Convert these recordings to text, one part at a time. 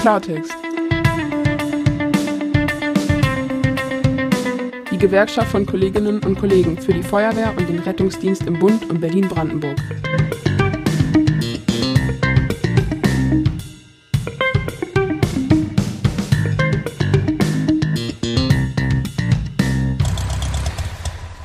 Klartext. Die Gewerkschaft von Kolleginnen und Kollegen für die Feuerwehr und den Rettungsdienst im Bund und Berlin-Brandenburg.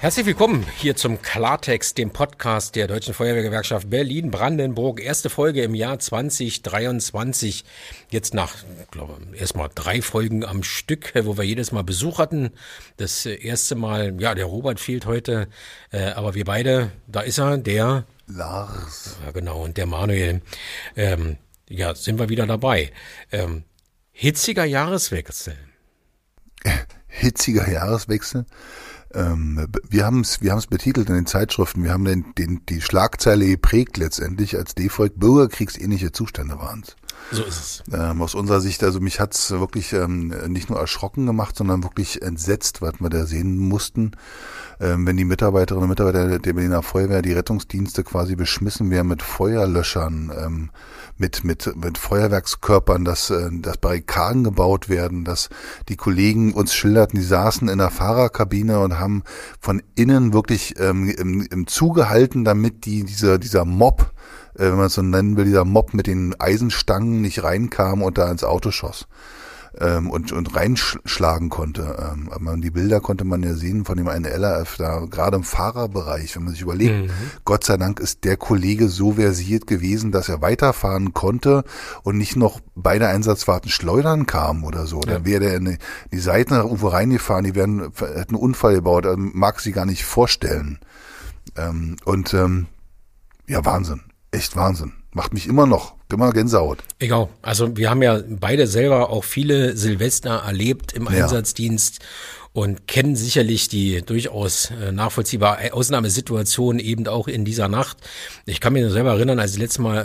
Herzlich willkommen hier zum Klartext, dem Podcast der Deutschen Feuerwehrgewerkschaft Berlin-Brandenburg. Erste Folge im Jahr 2023. Jetzt nach, glaube erstmal drei Folgen am Stück, wo wir jedes Mal Besuch hatten. Das erste Mal, ja, der Robert fehlt heute, äh, aber wir beide, da ist er, der Lars. Ja, genau, und der Manuel. Ähm, ja, sind wir wieder dabei. Ähm, hitziger Jahreswechsel. Hitziger Jahreswechsel. Ähm, wir haben es wir haben's betitelt in den Zeitschriften, wir haben den, den, die Schlagzeile geprägt letztendlich als D-Volk, bürgerkriegsähnliche Zustände waren es. So ist es. Ähm, aus unserer Sicht, also mich hat's wirklich ähm, nicht nur erschrocken gemacht, sondern wirklich entsetzt, was wir da sehen mussten, ähm, wenn die Mitarbeiterinnen und Mitarbeiter der Berliner Feuerwehr, die Rettungsdienste quasi beschmissen werden mit Feuerlöschern, ähm, mit, mit, mit Feuerwerkskörpern, dass, äh, dass Barrikaden gebaut werden, dass die Kollegen uns schilderten, die saßen in der Fahrerkabine und haben von innen wirklich ähm, im, im Zuge halten, damit die, dieser, dieser Mob, wenn man es so nennen will, dieser Mob mit den Eisenstangen nicht reinkam und da ins Auto schoss ähm, und, und reinschlagen konnte. Ähm, aber die Bilder konnte man ja sehen von dem einen LRF da, gerade im Fahrerbereich, wenn man sich überlegt, mhm. Gott sei Dank ist der Kollege so versiert gewesen, dass er weiterfahren konnte und nicht noch beide Einsatzfahrten schleudern kam oder so. Ja. Dann wäre der in die, die Seiten nach Uwe reingefahren, die wären, hätten einen Unfall gebaut, also mag sie gar nicht vorstellen. Ähm, und ähm, ja, Wahnsinn. Echt Wahnsinn. Macht mich immer noch, immer Gänsehaut. Egal. Also wir haben ja beide selber auch viele Silvester erlebt im ja. Einsatzdienst und kennen sicherlich die durchaus äh, nachvollziehbare Ausnahmesituation eben auch in dieser Nacht. Ich kann mich selber erinnern, als ich letztes Mal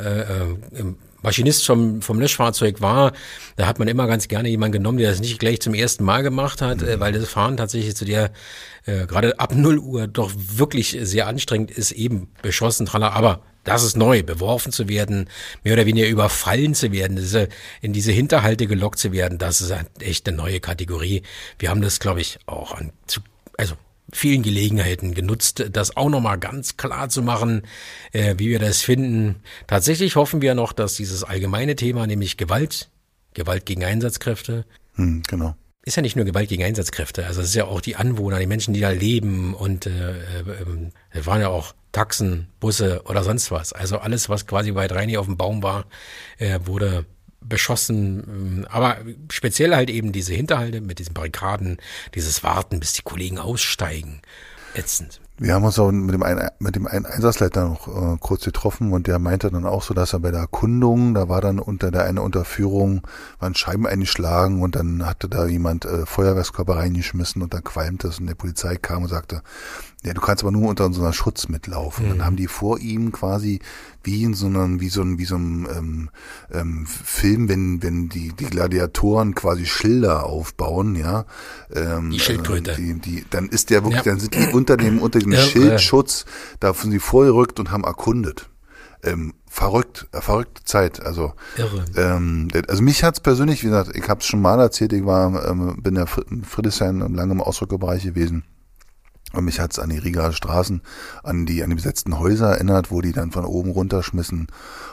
äh, äh Maschinist vom, vom Löschfahrzeug war, da hat man immer ganz gerne jemanden genommen, der das nicht gleich zum ersten Mal gemacht hat, mhm. weil das Fahren tatsächlich zu der äh, gerade ab 0 Uhr doch wirklich sehr anstrengend ist, eben beschossen, traller, aber das ist neu, beworfen zu werden, mehr oder weniger überfallen zu werden, diese, in diese Hinterhalte gelockt zu werden, das ist echt eine neue Kategorie. Wir haben das, glaube ich, auch an, zu, also vielen Gelegenheiten genutzt, das auch nochmal ganz klar zu machen, äh, wie wir das finden. Tatsächlich hoffen wir noch, dass dieses allgemeine Thema, nämlich Gewalt, Gewalt gegen Einsatzkräfte, hm, genau ist ja nicht nur Gewalt gegen Einsatzkräfte, also es ist ja auch die Anwohner, die Menschen, die da leben und äh, äh, waren ja auch Taxen, Busse oder sonst was. Also alles, was quasi bei Reini auf dem Baum war, äh, wurde beschossen. Aber speziell halt eben diese Hinterhalte mit diesen Barrikaden, dieses Warten, bis die Kollegen aussteigen. Ätzend. Wir haben uns auch mit dem einen, mit dem einen Einsatzleiter noch äh, kurz getroffen und der meinte dann auch so, dass er bei der Erkundung, da war dann unter der eine Unterführung, waren Scheiben eingeschlagen und dann hatte da jemand äh, Feuerwehrskörper reingeschmissen und dann qualmte es und der Polizei kam und sagte, ja, du kannst aber nur unter so einer Schutz mitlaufen. Mhm. Dann haben die vor ihm quasi wie in so einem, wie so ein, wie so einem ähm, ähm, Film, wenn, wenn die, die Gladiatoren quasi Schilder aufbauen, ja. Ähm, die Schildkröte. Äh, die, die, dann ist der wirklich, ja. dann sind die unter dem, unter dem ja, Schildschutz, da sind sie vorgerückt und haben erkundet. Ähm, verrückt, äh, verrückte Zeit. Also, Irre. Ähm, also mich hat's persönlich, wie gesagt, ich habe es schon mal erzählt, ich war, ähm, bin ja in Friedrichshain lange im Ausdruckbereich gewesen. Und mich hat's an die Rieger Straßen, an die, an die besetzten Häuser erinnert, wo die dann von oben runterschmissen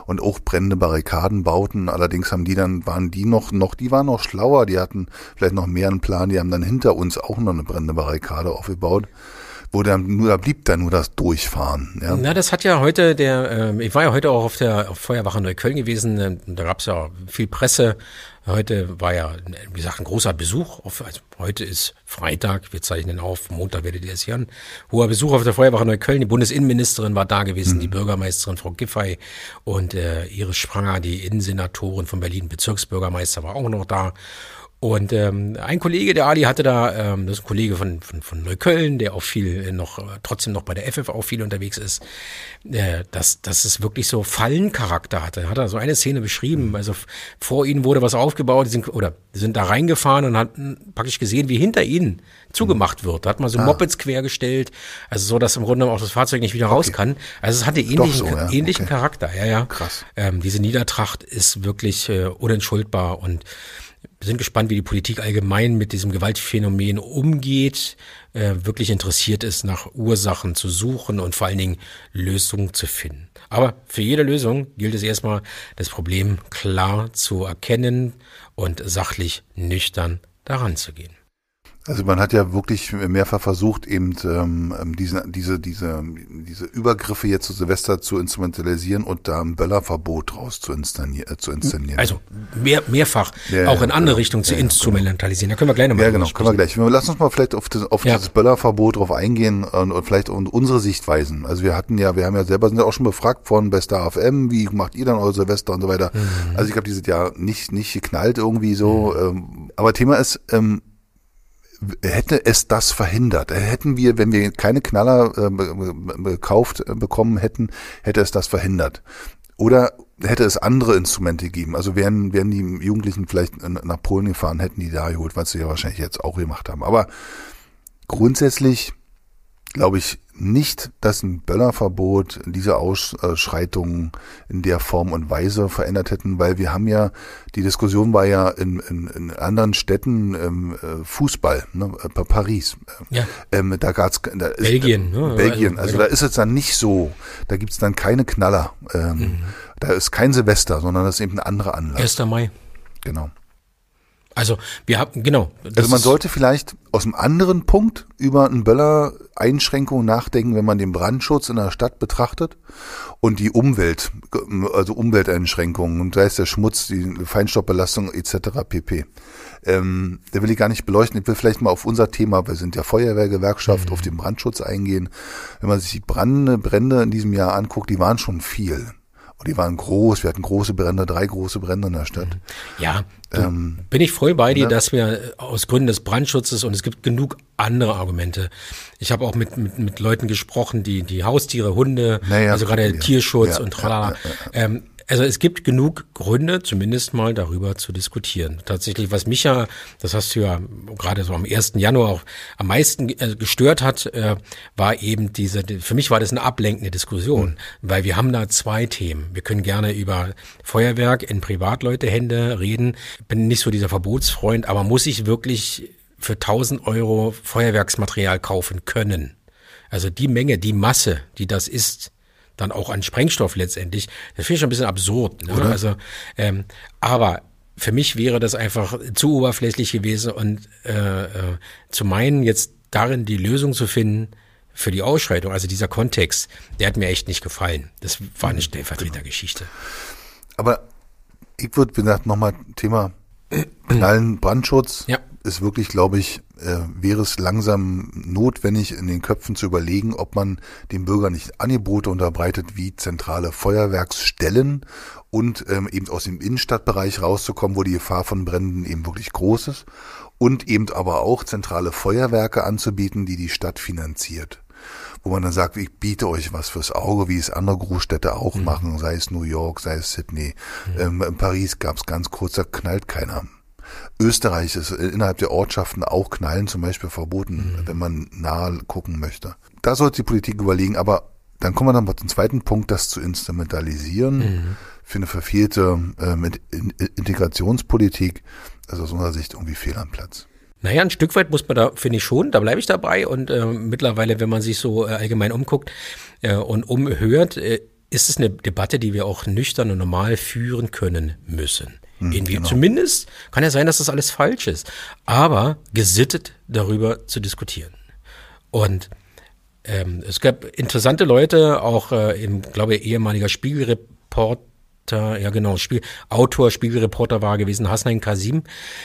und auch brennende Barrikaden bauten. Allerdings haben die dann, waren die noch, noch, die waren noch schlauer, die hatten vielleicht noch mehr einen Plan, die haben dann hinter uns auch noch eine brennende Barrikade aufgebaut wo dann nur da blieb dann nur das Durchfahren. Ja. Na, das hat ja heute der, äh, ich war ja heute auch auf der auf Feuerwache Neukölln gewesen, äh, da gab's ja viel Presse. Heute war ja, wie gesagt, ein großer Besuch. Auf, also heute ist Freitag, wir zeichnen auf, Montag werdet ihr es hören. Hoher Besuch auf der Feuerwache Neukölln. Die Bundesinnenministerin war da gewesen, mhm. die Bürgermeisterin Frau Giffey und äh, Iris Spranger, die Innensenatorin von Berlin, Bezirksbürgermeister war auch noch da. Und ähm, ein Kollege, der Ali, hatte da, ähm, das ist ein Kollege von, von, von Neukölln, der auch viel noch, äh, trotzdem noch bei der FF auch viel unterwegs ist, äh, dass, dass es wirklich so Fallencharakter hatte. Hat er so eine Szene beschrieben. Also vor ihnen wurde was aufgebaut, die sind, oder die sind da reingefahren und hatten praktisch gesehen, wie hinter ihnen zugemacht wird. Da hat man so ah. Mopeds quergestellt, also so, dass im Grunde auch das Fahrzeug nicht wieder raus kann. Also es hatte ähnlichen, so, ja. ähnlichen okay. Charakter. Ja, ja. Krass. Ähm, diese Niedertracht ist wirklich äh, unentschuldbar und wir sind gespannt, wie die Politik allgemein mit diesem Gewaltphänomen umgeht, äh, wirklich interessiert ist, nach Ursachen zu suchen und vor allen Dingen Lösungen zu finden. Aber für jede Lösung gilt es erstmal, das Problem klar zu erkennen und sachlich nüchtern daran zu gehen. Also man hat ja wirklich mehrfach versucht, eben ähm, ähm diese, diese, diese, diese Übergriffe jetzt zu Silvester zu instrumentalisieren und da ein Böllerverbot draus zu, inszenieren. Äh, zu inszenieren. Also mehr, mehrfach ja, auch in andere genau. Richtungen zu ja, instrumentalisieren. Da können wir gleich nochmal Ja, genau, können wir gleich. Lass uns mal vielleicht auf, das, auf ja. dieses Böllerverbot drauf eingehen und, und vielleicht und unsere Sichtweisen. Also wir hatten ja, wir haben ja selber sind ja auch schon befragt von bei Star FM, wie macht ihr dann eure Silvester und so weiter. Mhm. Also ich habe dieses Jahr nicht, nicht geknallt irgendwie so. Mhm. Ähm, aber Thema ist, ähm, hätte es das verhindert. Hätten wir, wenn wir keine Knaller äh, gekauft äh, bekommen hätten, hätte es das verhindert. Oder hätte es andere Instrumente gegeben. Also wären, wären die Jugendlichen vielleicht nach Polen gefahren, hätten die da geholt, was sie ja wahrscheinlich jetzt auch gemacht haben. Aber grundsätzlich glaube ich nicht, dass ein Böllerverbot diese Ausschreitungen in der Form und Weise verändert hätten, weil wir haben ja, die Diskussion war ja in, in, in anderen Städten ähm, äh, Fußball, ne, äh, Paris. Ja. Ähm, da gab's da ist, Belgien, äh, ne? Belgien, also, also da ist es dann nicht so, da gibt's dann keine Knaller. Ähm, mhm. Da ist kein Silvester, sondern das ist eben ein anderer Anlass. 1. Mai. Genau. Also wir haben, genau. Also man sollte vielleicht aus einem anderen Punkt über einen Böller-Einschränkung nachdenken, wenn man den Brandschutz in der Stadt betrachtet und die Umwelt, also Umwelteinschränkungen und da ist der Schmutz, die Feinstaubbelastung etc. pp. Ähm, der will ich gar nicht beleuchten. Ich will vielleicht mal auf unser Thema, wir sind ja Feuerwehrgewerkschaft, mhm. auf den Brandschutz eingehen. Wenn man sich die Brände, Brände in diesem Jahr anguckt, die waren schon viel. Und die waren groß, wir hatten große Brände, drei große Brände in der Stadt. Ja, ähm, bin ich voll bei dir, ne? dass wir aus Gründen des Brandschutzes und es gibt genug andere Argumente. Ich habe auch mit, mit, mit Leuten gesprochen, die die Haustiere, Hunde, naja, also gerade ja, Tierschutz ja, und tralala. Ja, ähm, also es gibt genug Gründe, zumindest mal darüber zu diskutieren. Tatsächlich, was mich ja, das hast du ja gerade so am 1. Januar auch am meisten äh, gestört hat, äh, war eben diese, für mich war das eine ablenkende Diskussion, mhm. weil wir haben da zwei Themen. Wir können gerne über Feuerwerk in Privatleutehände reden. Bin nicht so dieser Verbotsfreund, aber muss ich wirklich für 1000 Euro Feuerwerksmaterial kaufen können? Also die Menge, die Masse, die das ist, dann auch an Sprengstoff letztendlich. Das finde ich schon ein bisschen absurd. Ne? Also, ähm, aber für mich wäre das einfach zu oberflächlich gewesen und äh, äh, zu meinen, jetzt darin die Lösung zu finden für die Ausschreitung, also dieser Kontext, der hat mir echt nicht gefallen. Das war eine mhm. Stellvertretergeschichte. Aber ich würde, wie gesagt, nochmal Thema Knallen, Brandschutz. Ja ist wirklich, glaube ich, äh, wäre es langsam notwendig, in den Köpfen zu überlegen, ob man dem Bürger nicht Angebote unterbreitet wie zentrale Feuerwerksstellen und ähm, eben aus dem Innenstadtbereich rauszukommen, wo die Gefahr von Bränden eben wirklich groß ist und eben aber auch zentrale Feuerwerke anzubieten, die die Stadt finanziert wo man dann sagt, ich biete euch was fürs Auge, wie es andere Großstädte auch mhm. machen, sei es New York, sei es Sydney. Mhm. Ähm, in Paris gab es ganz kurz, da knallt keiner. Österreich ist innerhalb der Ortschaften auch Knallen zum Beispiel verboten, mhm. wenn man nahe gucken möchte. Da sollte die Politik überlegen, aber dann kommen wir dann mal zum zweiten Punkt, das zu instrumentalisieren mhm. für eine verfehlte äh, mit Integrationspolitik. Also aus unserer Sicht irgendwie fehl am Platz. Naja, ein Stück weit muss man da, finde ich schon, da bleibe ich dabei. Und äh, mittlerweile, wenn man sich so äh, allgemein umguckt äh, und umhört, äh, ist es eine Debatte, die wir auch nüchtern und normal führen können müssen. Hm, Irgendwie. Genau. Zumindest kann ja sein, dass das alles falsch ist. Aber gesittet darüber zu diskutieren. Und ähm, es gab interessante Leute, auch äh, im, glaube ich, ehemaliger Spiegelreport ja genau, Spiel, Autor, Spiegelreporter war gewesen, Hasnain Kasim,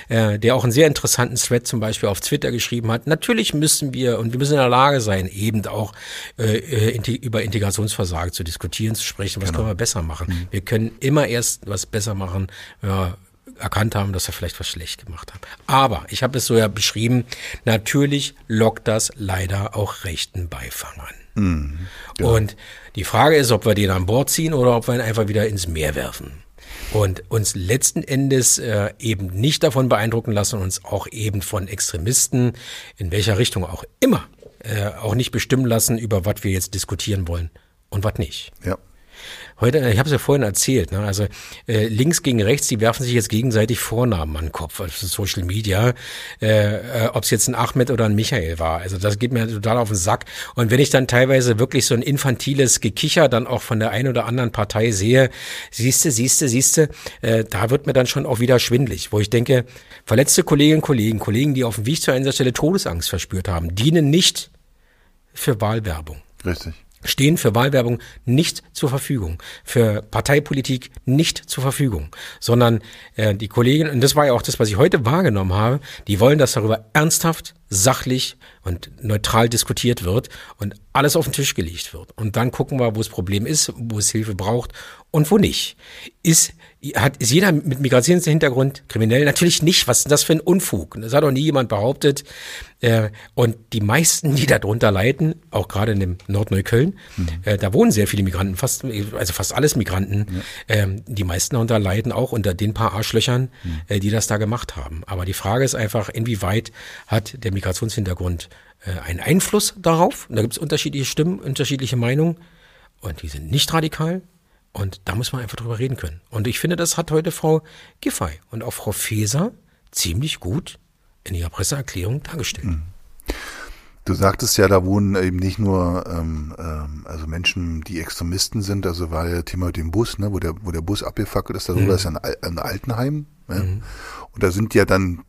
äh, der auch einen sehr interessanten Thread zum Beispiel auf Twitter geschrieben hat. Natürlich müssen wir und wir müssen in der Lage sein, eben auch äh, äh über Integrationsversagen zu diskutieren, zu sprechen, was genau. können wir besser machen. Mhm. Wir können immer erst was besser machen, ja, erkannt haben, dass wir vielleicht was schlecht gemacht haben. Aber ich habe es so ja beschrieben, natürlich lockt das leider auch rechten Beifang an. Mhm, ja. Und die Frage ist, ob wir den an Bord ziehen oder ob wir ihn einfach wieder ins Meer werfen. Und uns letzten Endes äh, eben nicht davon beeindrucken lassen, uns auch eben von Extremisten, in welcher Richtung auch immer, äh, auch nicht bestimmen lassen, über was wir jetzt diskutieren wollen und was nicht. Ja. Heute, ich habe es ja vorhin erzählt, ne? also äh, links gegen rechts, die werfen sich jetzt gegenseitig Vornamen an den Kopf, also Social Media, äh, äh, ob es jetzt ein Ahmed oder ein Michael war. Also das geht mir total auf den Sack. Und wenn ich dann teilweise wirklich so ein infantiles Gekicher dann auch von der einen oder anderen Partei sehe, siehste, siehste, siehste, äh, da wird mir dann schon auch wieder schwindlig, wo ich denke, verletzte Kolleginnen und Kollegen, Kollegen, die auf dem Weg zu einer Stelle Todesangst verspürt haben, dienen nicht für Wahlwerbung. Richtig stehen für Wahlwerbung nicht zur Verfügung, für Parteipolitik nicht zur Verfügung, sondern äh, die Kolleginnen, und das war ja auch das, was ich heute wahrgenommen habe, die wollen, dass darüber ernsthaft, sachlich und neutral diskutiert wird und alles auf den Tisch gelegt wird. Und dann gucken wir, wo das Problem ist, wo es Hilfe braucht und wo nicht. Ist hat, ist jeder mit Migrationshintergrund kriminell? Natürlich nicht. Was ist das für ein Unfug? Das hat doch nie jemand behauptet. Äh, und die meisten, die darunter leiden, auch gerade in dem Nordneukölln, mhm. äh, da wohnen sehr viele Migranten, fast, also fast alles Migranten. Ja. Ähm, die meisten darunter leiden auch unter den paar Arschlöchern, mhm. äh, die das da gemacht haben. Aber die Frage ist einfach, inwieweit hat der Migrationshintergrund einen Einfluss darauf? Und da gibt es unterschiedliche Stimmen, unterschiedliche Meinungen. Und die sind nicht radikal, und da muss man einfach drüber reden können. Und ich finde, das hat heute Frau Giffey und auch Frau Feser ziemlich gut in ihrer Presseerklärung dargestellt. Mhm. Du sagtest ja, da wohnen eben nicht nur ähm, ähm, also Menschen, die Extremisten sind, also war ja Thema mit dem Bus, ne, wo der, wo der Bus abgefackelt ist, da mhm. ist ein, ein Altenheim. Ne? Mhm. Und da sind ja dann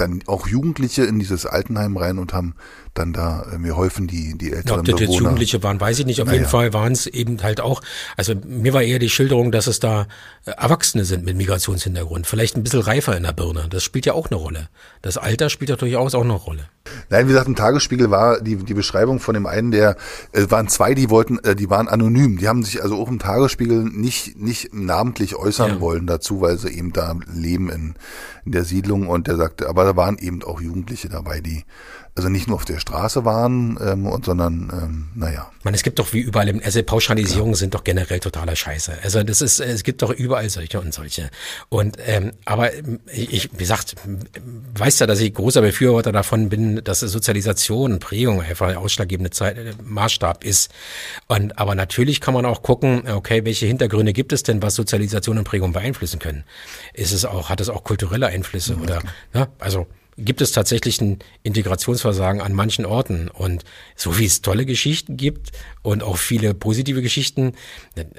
dann auch Jugendliche in dieses Altenheim rein und haben dann da äh, mir geholfen, die, die älteren ob das jetzt Jugendliche waren, weiß ich nicht. Auf naja. jeden Fall waren es eben halt auch, also mir war eher die Schilderung, dass es da äh, Erwachsene sind mit Migrationshintergrund. Vielleicht ein bisschen reifer in der Birne. Das spielt ja auch eine Rolle. Das Alter spielt ja durchaus auch eine Rolle. Nein, wie gesagt, im Tagesspiegel war die, die Beschreibung von dem einen, der, es äh, waren zwei, die wollten, äh, die waren anonym. Die haben sich also auch im Tagesspiegel nicht, nicht namentlich äußern ja. wollen dazu, weil sie eben da leben in, in der Siedlung und der sagte, aber da waren eben auch Jugendliche dabei, die also nicht nur auf der Straße waren, ähm, und, sondern ähm, naja. Man, es gibt doch wie überall, im, also Pauschalisierungen ja. sind doch generell totaler Scheiße. Also das ist, es gibt doch überall solche und solche. Und ähm, aber ich, wie gesagt, weiß ja, dass ich großer Befürworter davon bin, dass Sozialisation und Prägung einfach ein ausschlaggebende Zeit, äh, Maßstab ist. Und aber natürlich kann man auch gucken, okay, welche Hintergründe gibt es denn, was Sozialisation und Prägung beeinflussen können? Ist es auch, hat es auch kulturelle Einflüsse ja, oder, ja, also gibt es tatsächlich ein Integrationsversagen an manchen Orten. Und so wie es tolle Geschichten gibt und auch viele positive Geschichten,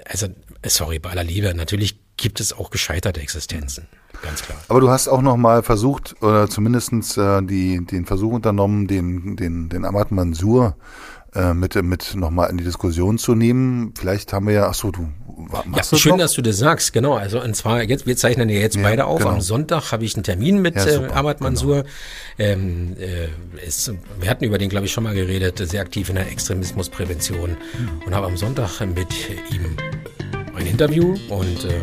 also sorry, bei aller Liebe, natürlich gibt es auch gescheiterte Existenzen. Ganz klar. Aber du hast auch noch mal versucht, oder zumindestens äh, die, den Versuch unternommen, den, den, den Ahmad Mansour äh, mit, mit nochmal in die Diskussion zu nehmen. Vielleicht haben wir ja, ach so, du ja, schön, noch? dass du das sagst, genau. Also und zwar jetzt, wir zeichnen ja jetzt ja, beide auf. Genau. Am Sonntag habe ich einen Termin mit ja, äh, Ahmad Mansour. Genau. Ähm, äh, ist, wir hatten über den, glaube ich, schon mal geredet, sehr aktiv in der Extremismusprävention hm. und habe am Sonntag mit ihm ein Interview und äh,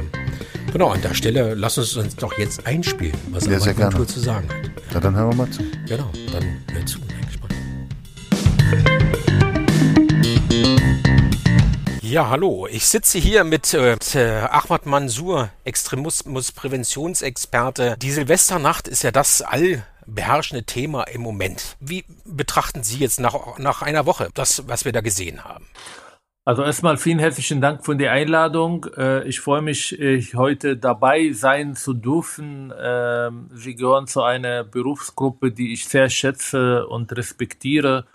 genau an der Stelle lass uns uns doch jetzt einspielen, was ja, Ahmad Mansour zu sagen hat. Ja, dann hören wir mal zu. Genau, dann hör zu. Ja, hallo. Ich sitze hier mit äh, Ahmad Mansour, Extremismuspräventionsexperte. Die Silvesternacht ist ja das allbeherrschende Thema im Moment. Wie betrachten Sie jetzt nach, nach einer Woche das, was wir da gesehen haben? Also erstmal vielen herzlichen Dank für die Einladung. Äh, ich freue mich, äh, heute dabei sein zu dürfen. Ähm, Sie gehören zu einer Berufsgruppe, die ich sehr schätze und respektiere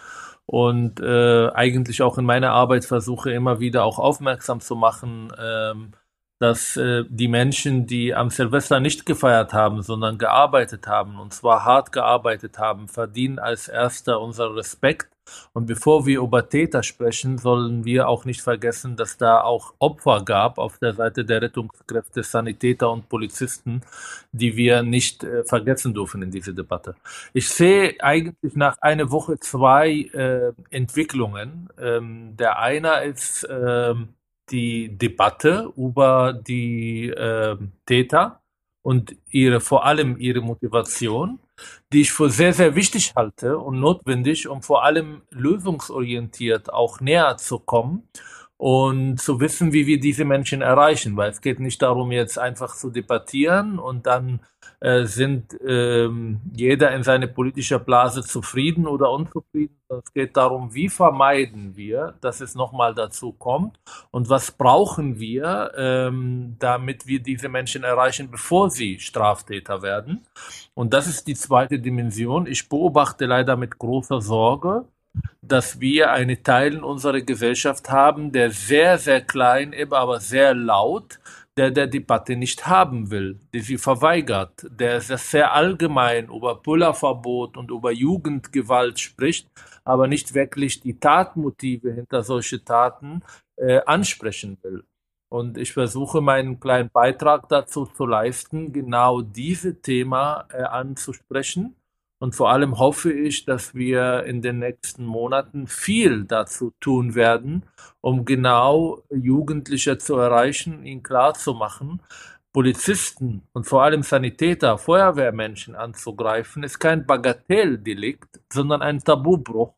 und äh, eigentlich auch in meiner Arbeit versuche immer wieder auch aufmerksam zu machen, ähm, dass äh, die Menschen, die am Silvester nicht gefeiert haben, sondern gearbeitet haben, und zwar hart gearbeitet haben, verdienen als erster unser Respekt und bevor wir über Täter sprechen, sollen wir auch nicht vergessen, dass da auch Opfer gab auf der Seite der Rettungskräfte, Sanitäter und Polizisten, die wir nicht äh, vergessen dürfen in dieser Debatte. Ich sehe eigentlich nach einer Woche zwei äh, Entwicklungen. Ähm, der eine ist äh, die Debatte über die äh, Täter und ihre, vor allem ihre Motivation, die ich für sehr, sehr wichtig halte und notwendig, um vor allem lösungsorientiert auch näher zu kommen und zu wissen, wie wir diese Menschen erreichen, weil es geht nicht darum, jetzt einfach zu debattieren und dann äh, sind ähm, jeder in seine politische Blase zufrieden oder unzufrieden. Es geht darum, wie vermeiden wir, dass es nochmal dazu kommt und was brauchen wir, ähm, damit wir diese Menschen erreichen, bevor sie Straftäter werden. Und das ist die zweite Dimension. Ich beobachte leider mit großer Sorge, dass wir einen Teil in unserer Gesellschaft haben, der sehr, sehr klein ist, aber sehr laut, der der Debatte nicht haben will, der sie verweigert, der sehr allgemein über Pullerverbot und über Jugendgewalt spricht, aber nicht wirklich die Tatmotive hinter solche Taten äh, ansprechen will. Und ich versuche meinen kleinen Beitrag dazu zu leisten, genau dieses Thema äh, anzusprechen und vor allem hoffe ich, dass wir in den nächsten Monaten viel dazu tun werden, um genau Jugendliche zu erreichen, ihnen klarzumachen, Polizisten und vor allem Sanitäter, Feuerwehrmenschen anzugreifen, ist kein Bagatelldelikt, sondern ein Tabubruch,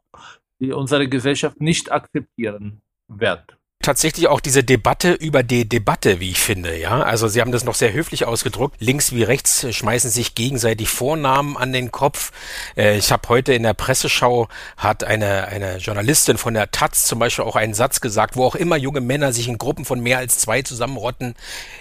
die unsere Gesellschaft nicht akzeptieren wird tatsächlich auch diese Debatte über die Debatte, wie ich finde, ja. Also Sie haben das noch sehr höflich ausgedruckt. Links wie rechts schmeißen sich gegenseitig Vornamen an den Kopf. Äh, ich habe heute in der Presseschau hat eine, eine Journalistin von der Taz zum Beispiel auch einen Satz gesagt, wo auch immer junge Männer sich in Gruppen von mehr als zwei zusammenrotten,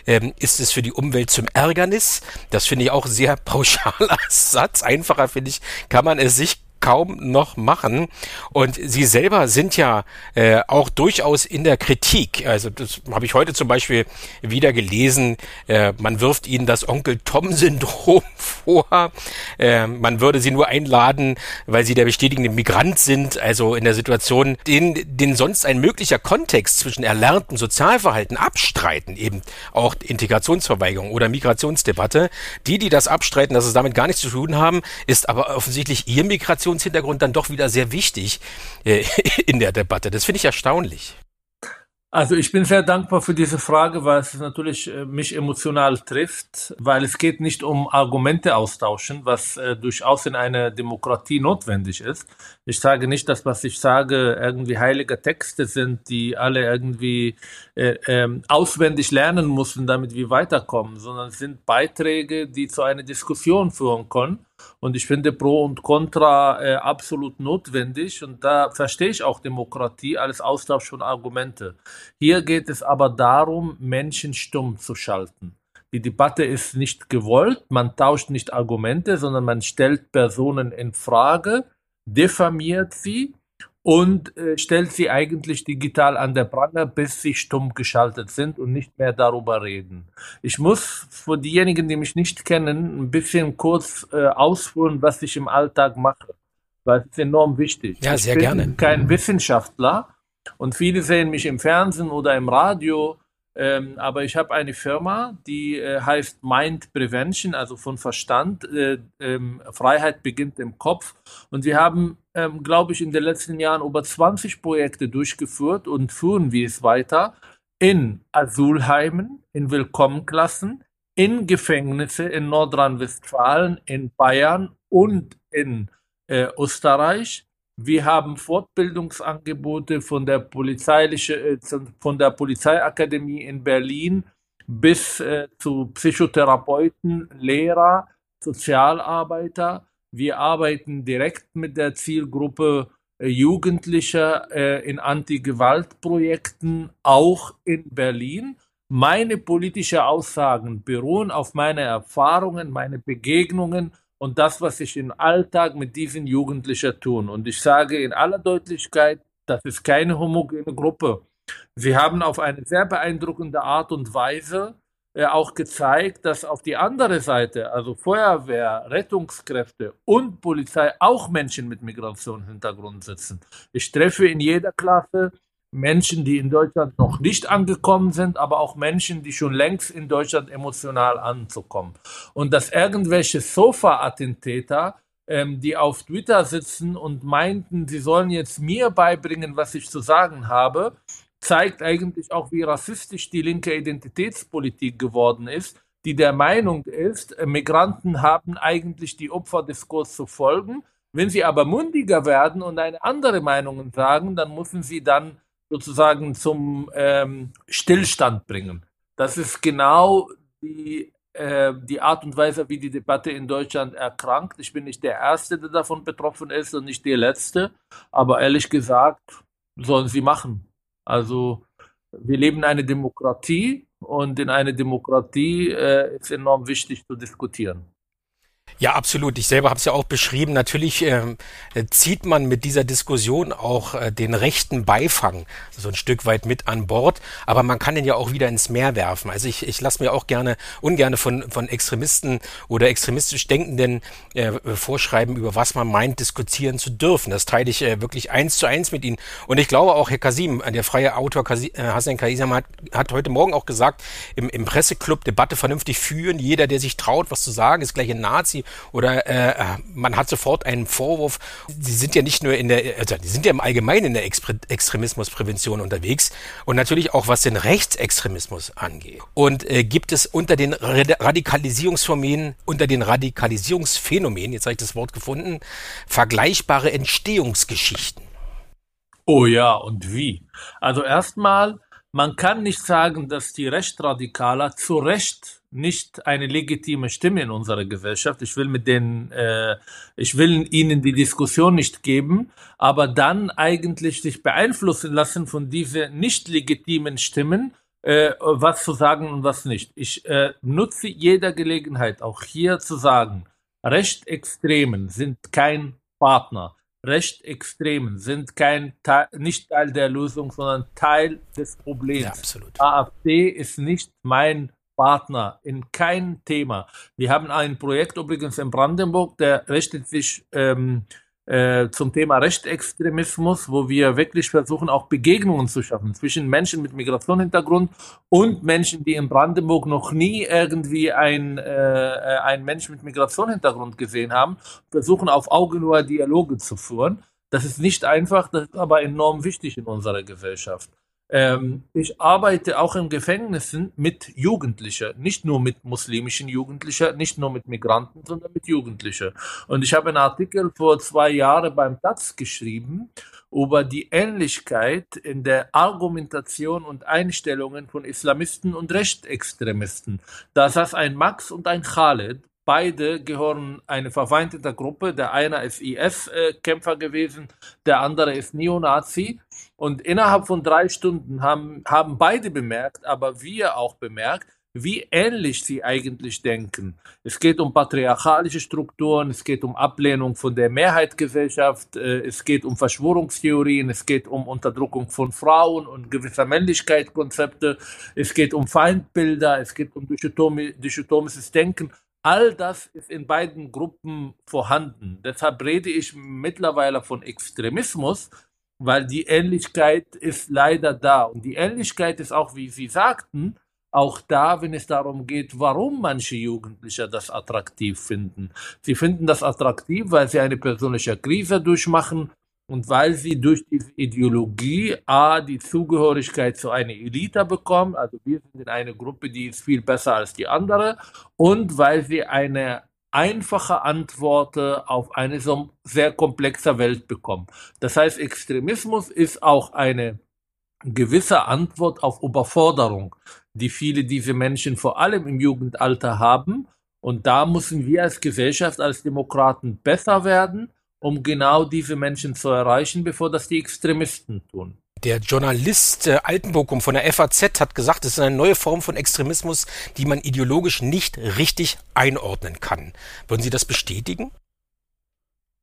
ähm, ist es für die Umwelt zum Ärgernis. Das finde ich auch sehr pauschaler Satz. Einfacher finde ich, kann man es sich kaum noch machen. Und sie selber sind ja äh, auch durchaus in der Kritik. Also das habe ich heute zum Beispiel wieder gelesen. Äh, man wirft ihnen das Onkel Tom-Syndrom vor. Äh, man würde sie nur einladen, weil sie der bestätigende Migrant sind. Also in der Situation, den, den sonst ein möglicher Kontext zwischen erlerntem Sozialverhalten abstreiten, eben auch Integrationsverweigerung oder Migrationsdebatte. Die, die das abstreiten, dass es damit gar nichts zu tun haben, ist aber offensichtlich ihr Migrations Migrationshintergrund dann doch wieder sehr wichtig äh, in der Debatte. Das finde ich erstaunlich. Also ich bin sehr dankbar für diese Frage, weil es natürlich äh, mich emotional trifft, weil es geht nicht um Argumente austauschen, was äh, durchaus in einer Demokratie notwendig ist. Ich sage nicht, dass was ich sage irgendwie heilige Texte sind, die alle irgendwie äh, äh, auswendig lernen müssen, damit wir weiterkommen, sondern es sind Beiträge, die zu einer Diskussion führen können und ich finde Pro und Contra äh, absolut notwendig. Und da verstehe ich auch Demokratie als Austausch von Argumente. Hier geht es aber darum, Menschen stumm zu schalten. Die Debatte ist nicht gewollt. Man tauscht nicht Argumente, sondern man stellt Personen in Frage, diffamiert sie und äh, stellt sie eigentlich digital an der Pranger, bis sie stumm geschaltet sind und nicht mehr darüber reden. Ich muss für diejenigen, die mich nicht kennen, ein bisschen kurz äh, ausführen, was ich im Alltag mache, weil es ist enorm wichtig. Ja, sehr ich bin gerne. kein Wissenschaftler und viele sehen mich im Fernsehen oder im Radio ähm, aber ich habe eine Firma, die äh, heißt Mind Prevention, also von Verstand. Äh, ähm, Freiheit beginnt im Kopf. Und wir haben, ähm, glaube ich, in den letzten Jahren über 20 Projekte durchgeführt und führen wir es weiter in Asylheimen, in Willkommenklassen, in Gefängnisse in Nordrhein-Westfalen, in Bayern und in äh, Österreich wir haben Fortbildungsangebote von der polizeiliche, äh, von der Polizeiakademie in Berlin bis äh, zu Psychotherapeuten, Lehrer, Sozialarbeiter. Wir arbeiten direkt mit der Zielgruppe äh, Jugendlicher äh, in Anti-Gewalt-Projekten, auch in Berlin. Meine politischen Aussagen beruhen auf meine Erfahrungen, meine Begegnungen und das, was ich im Alltag mit diesen Jugendlichen tun. Und ich sage in aller Deutlichkeit, das ist keine homogene Gruppe. Sie haben auf eine sehr beeindruckende Art und Weise auch gezeigt, dass auf die andere Seite, also Feuerwehr, Rettungskräfte und Polizei, auch Menschen mit Migrationshintergrund sitzen. Ich treffe in jeder Klasse Menschen, die in Deutschland noch nicht angekommen sind, aber auch Menschen, die schon längst in Deutschland emotional anzukommen. Und dass irgendwelche Sofa-Attentäter, ähm, die auf Twitter sitzen und meinten, sie sollen jetzt mir beibringen, was ich zu sagen habe, zeigt eigentlich auch, wie rassistisch die linke Identitätspolitik geworden ist, die der Meinung ist, Migranten haben eigentlich die Opferdiskurs zu folgen. Wenn sie aber mundiger werden und eine andere Meinung sagen, dann müssen sie dann sozusagen zum ähm, Stillstand bringen. Das ist genau die, äh, die Art und Weise, wie die Debatte in Deutschland erkrankt. Ich bin nicht der Erste, der davon betroffen ist und nicht der Letzte. Aber ehrlich gesagt, sollen sie machen. Also wir leben in einer Demokratie und in einer Demokratie äh, ist enorm wichtig zu diskutieren. Ja, absolut. Ich selber habe es ja auch beschrieben. Natürlich äh, zieht man mit dieser Diskussion auch äh, den rechten Beifang so ein Stück weit mit an Bord, aber man kann den ja auch wieder ins Meer werfen. Also ich, ich lasse mir auch gerne ungerne von, von Extremisten oder extremistisch Denkenden äh, vorschreiben, über was man meint, diskutieren zu dürfen. Das teile ich äh, wirklich eins zu eins mit Ihnen. Und ich glaube auch, Herr Kasim, äh, der freie Autor Kasim, äh, Hassan Kaisam hat, hat heute Morgen auch gesagt, im, im Presseclub Debatte vernünftig führen. Jeder, der sich traut, was zu sagen, ist gleich ein Nazi oder äh, man hat sofort einen Vorwurf. Sie sind ja nicht nur in der, also die sind ja im Allgemeinen in der Extremismusprävention unterwegs und natürlich auch was den Rechtsextremismus angeht. Und äh, gibt es unter den Radikalisierungsphänomenen, unter den Radikalisierungsphänomenen, jetzt habe ich das Wort gefunden, vergleichbare Entstehungsgeschichten? Oh ja, und wie? Also erstmal, man kann nicht sagen, dass die Rechtsradikaler zu Recht nicht eine legitime Stimme in unserer Gesellschaft. Ich will mit denen, äh, ich will ihnen die Diskussion nicht geben, aber dann eigentlich sich beeinflussen lassen von diesen nicht legitimen Stimmen, äh, was zu sagen und was nicht. Ich äh, nutze jeder Gelegenheit, auch hier zu sagen, Rechtsextremen sind kein Partner. Rechtsextremen sind kein Teil, nicht Teil der Lösung, sondern Teil des Problems. Ja, absolut. AfD ist nicht mein Partner in kein Thema. Wir haben ein Projekt übrigens in Brandenburg, der richtet sich ähm, äh, zum Thema Rechtsextremismus, wo wir wirklich versuchen, auch Begegnungen zu schaffen zwischen Menschen mit Migrationshintergrund und Menschen, die in Brandenburg noch nie irgendwie ein, äh, ein Mensch mit Migrationshintergrund gesehen haben, versuchen auf Augenhöhe Dialoge zu führen. Das ist nicht einfach, das ist aber enorm wichtig in unserer Gesellschaft. Ähm, ich arbeite auch in Gefängnissen mit Jugendlichen, nicht nur mit muslimischen Jugendlichen, nicht nur mit Migranten, sondern mit Jugendlichen. Und ich habe einen Artikel vor zwei Jahren beim Taz geschrieben über die Ähnlichkeit in der Argumentation und Einstellungen von Islamisten und Rechtsextremisten. Da saß ein Max und ein Khaled Beide gehören eine verfeindete Gruppe. Der eine ist IS-Kämpfer gewesen, der andere ist Neonazi. Und innerhalb von drei Stunden haben, haben beide bemerkt, aber wir auch bemerkt, wie ähnlich sie eigentlich denken. Es geht um patriarchalische Strukturen, es geht um Ablehnung von der Mehrheitsgesellschaft, äh, es geht um Verschwörungstheorien, es geht um Unterdrückung von Frauen und gewisser Männlichkeitskonzepte, es geht um Feindbilder, es geht um dichotomisches Denken. All das ist in beiden Gruppen vorhanden. Deshalb rede ich mittlerweile von Extremismus, weil die Ähnlichkeit ist leider da. Und die Ähnlichkeit ist auch, wie Sie sagten, auch da, wenn es darum geht, warum manche Jugendliche das attraktiv finden. Sie finden das attraktiv, weil sie eine persönliche Krise durchmachen und weil sie durch diese Ideologie A, die Zugehörigkeit zu einer Elite bekommen, also wir sind in einer Gruppe, die ist viel besser als die andere, und weil sie eine einfache Antworten auf eine so sehr komplexe Welt bekommen. Das heißt, Extremismus ist auch eine gewisse Antwort auf Überforderung, die viele diese Menschen vor allem im Jugendalter haben. Und da müssen wir als Gesellschaft, als Demokraten besser werden, um genau diese Menschen zu erreichen, bevor das die Extremisten tun. Der Journalist äh, Altenbokum von der FAZ hat gesagt, es ist eine neue Form von Extremismus, die man ideologisch nicht richtig einordnen kann. Würden Sie das bestätigen?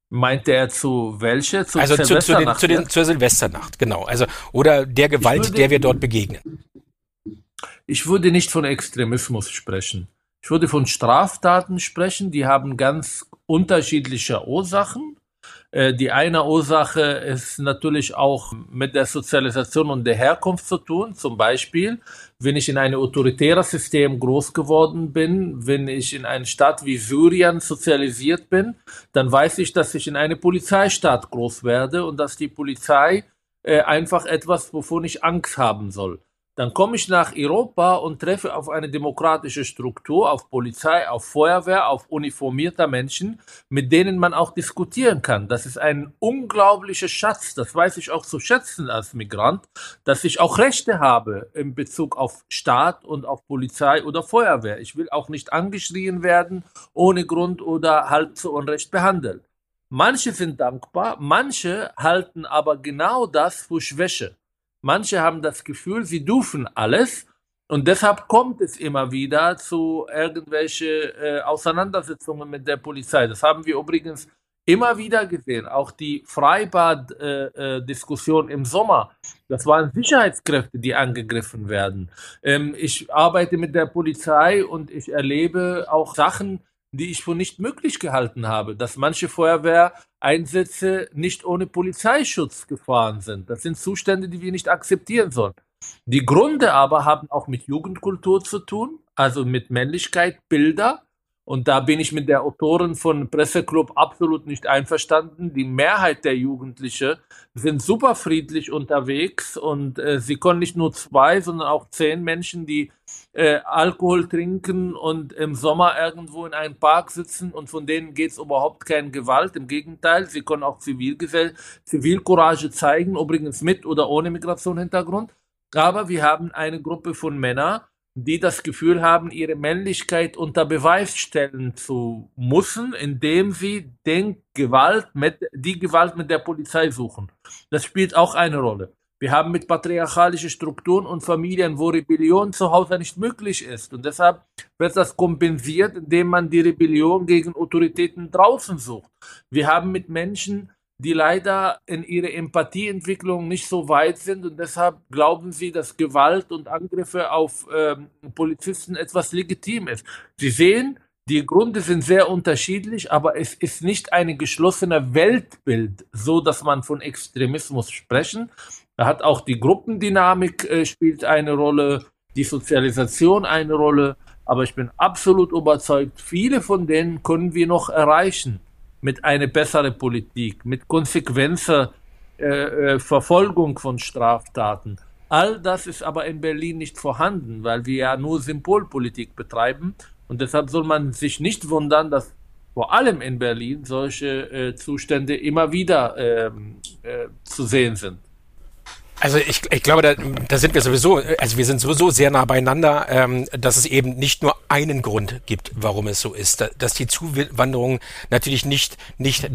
Meint er zu welcher? Zu also zu, zu, den, zu den, zur Silvesternacht, genau. Also oder der Gewalt, würde, der wir dort begegnen. Ich würde nicht von Extremismus sprechen. Ich würde von Straftaten sprechen. Die haben ganz unterschiedliche Ursachen. Äh, die eine Ursache ist natürlich auch mit der Sozialisation und der Herkunft zu tun. Zum Beispiel, wenn ich in einem autoritären System groß geworden bin, wenn ich in einer Stadt wie Syrien sozialisiert bin, dann weiß ich, dass ich in einem Polizeistaat groß werde und dass die Polizei äh, einfach etwas, wovon ich Angst haben soll. Dann komme ich nach Europa und treffe auf eine demokratische Struktur, auf Polizei, auf Feuerwehr, auf uniformierte Menschen, mit denen man auch diskutieren kann. Das ist ein unglaublicher Schatz, das weiß ich auch zu schätzen als Migrant, dass ich auch Rechte habe in Bezug auf Staat und auf Polizei oder Feuerwehr. Ich will auch nicht angeschrien werden ohne Grund oder halt zu Unrecht behandelt. Manche sind dankbar, manche halten aber genau das für Schwäche. Manche haben das Gefühl, sie dürfen alles und deshalb kommt es immer wieder zu irgendwelche äh, Auseinandersetzungen mit der Polizei. Das haben wir übrigens immer wieder gesehen. Auch die Freibad-Diskussion äh, äh, im Sommer. Das waren Sicherheitskräfte, die angegriffen werden. Ähm, ich arbeite mit der Polizei und ich erlebe auch Sachen, die ich für nicht möglich gehalten habe, dass manche Feuerwehreinsätze nicht ohne Polizeischutz gefahren sind. Das sind Zustände, die wir nicht akzeptieren sollen. Die Gründe aber haben auch mit Jugendkultur zu tun, also mit Männlichkeit, Bilder. Und da bin ich mit der Autorin von Presseclub absolut nicht einverstanden. Die Mehrheit der Jugendlichen sind super friedlich unterwegs und äh, sie können nicht nur zwei, sondern auch zehn Menschen, die äh, Alkohol trinken und im Sommer irgendwo in einem Park sitzen und von denen geht es überhaupt keine Gewalt. Im Gegenteil, sie können auch Zivilgesell Zivilcourage zeigen, übrigens mit oder ohne Migrationshintergrund. Aber wir haben eine Gruppe von Männern, die das Gefühl haben, ihre Männlichkeit unter Beweis stellen zu müssen, indem sie den Gewalt mit, die Gewalt mit der Polizei suchen. Das spielt auch eine Rolle. Wir haben mit patriarchalischen Strukturen und Familien, wo Rebellion zu Hause nicht möglich ist. Und deshalb wird das kompensiert, indem man die Rebellion gegen Autoritäten draußen sucht. Wir haben mit Menschen, die leider in ihrer Empathieentwicklung nicht so weit sind und deshalb glauben sie, dass Gewalt und Angriffe auf ähm, Polizisten etwas legitim ist. Sie sehen, die Gründe sind sehr unterschiedlich, aber es ist nicht ein geschlossener Weltbild, so dass man von Extremismus sprechen. Da hat auch die Gruppendynamik äh, spielt eine Rolle, die Sozialisation eine Rolle. Aber ich bin absolut überzeugt, viele von denen können wir noch erreichen mit einer besseren Politik, mit konsequenter äh, äh, Verfolgung von Straftaten. All das ist aber in Berlin nicht vorhanden, weil wir ja nur Symbolpolitik betreiben. Und deshalb soll man sich nicht wundern, dass vor allem in Berlin solche äh, Zustände immer wieder ähm, äh, zu sehen sind. Also ich, ich glaube, da, da sind wir sowieso, also wir sind sowieso sehr nah beieinander, ähm, dass es eben nicht nur einen Grund gibt, warum es so ist, dass die Zuwanderung natürlich nicht nicht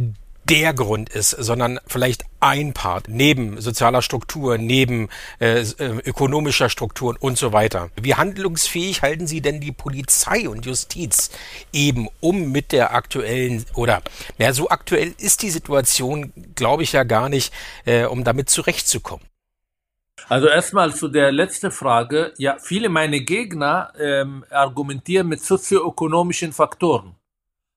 der Grund ist, sondern vielleicht ein Part neben sozialer Struktur, neben äh, äh ökonomischer Strukturen und so weiter. Wie handlungsfähig halten Sie denn die Polizei und Justiz eben um mit der aktuellen oder ja, so aktuell ist die Situation, glaube ich ja gar nicht, äh, um damit zurechtzukommen. Also erstmal zu der letzten Frage. Ja, viele meiner Gegner ähm, argumentieren mit sozioökonomischen Faktoren.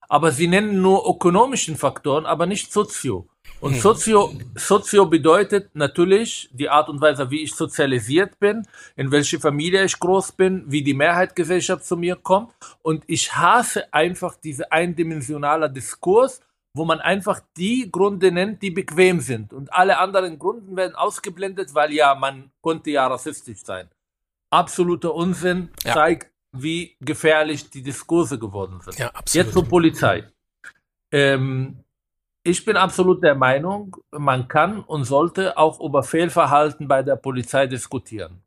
Aber sie nennen nur ökonomischen Faktoren, aber nicht Sozio. Und hm. Sozio, Sozio bedeutet natürlich die Art und Weise, wie ich sozialisiert bin, in welche Familie ich groß bin, wie die Mehrheitsgesellschaft zu mir kommt. Und ich hasse einfach diese eindimensionale Diskurs, wo man einfach die Gründe nennt, die bequem sind. Und alle anderen Gründe werden ausgeblendet, weil ja, man konnte ja rassistisch sein. Absoluter Unsinn ja. zeigt, wie gefährlich die Diskurse geworden sind. Ja, absolut. Jetzt zur Polizei. Ähm, ich bin absolut der Meinung, man kann und sollte auch über Fehlverhalten bei der Polizei diskutieren.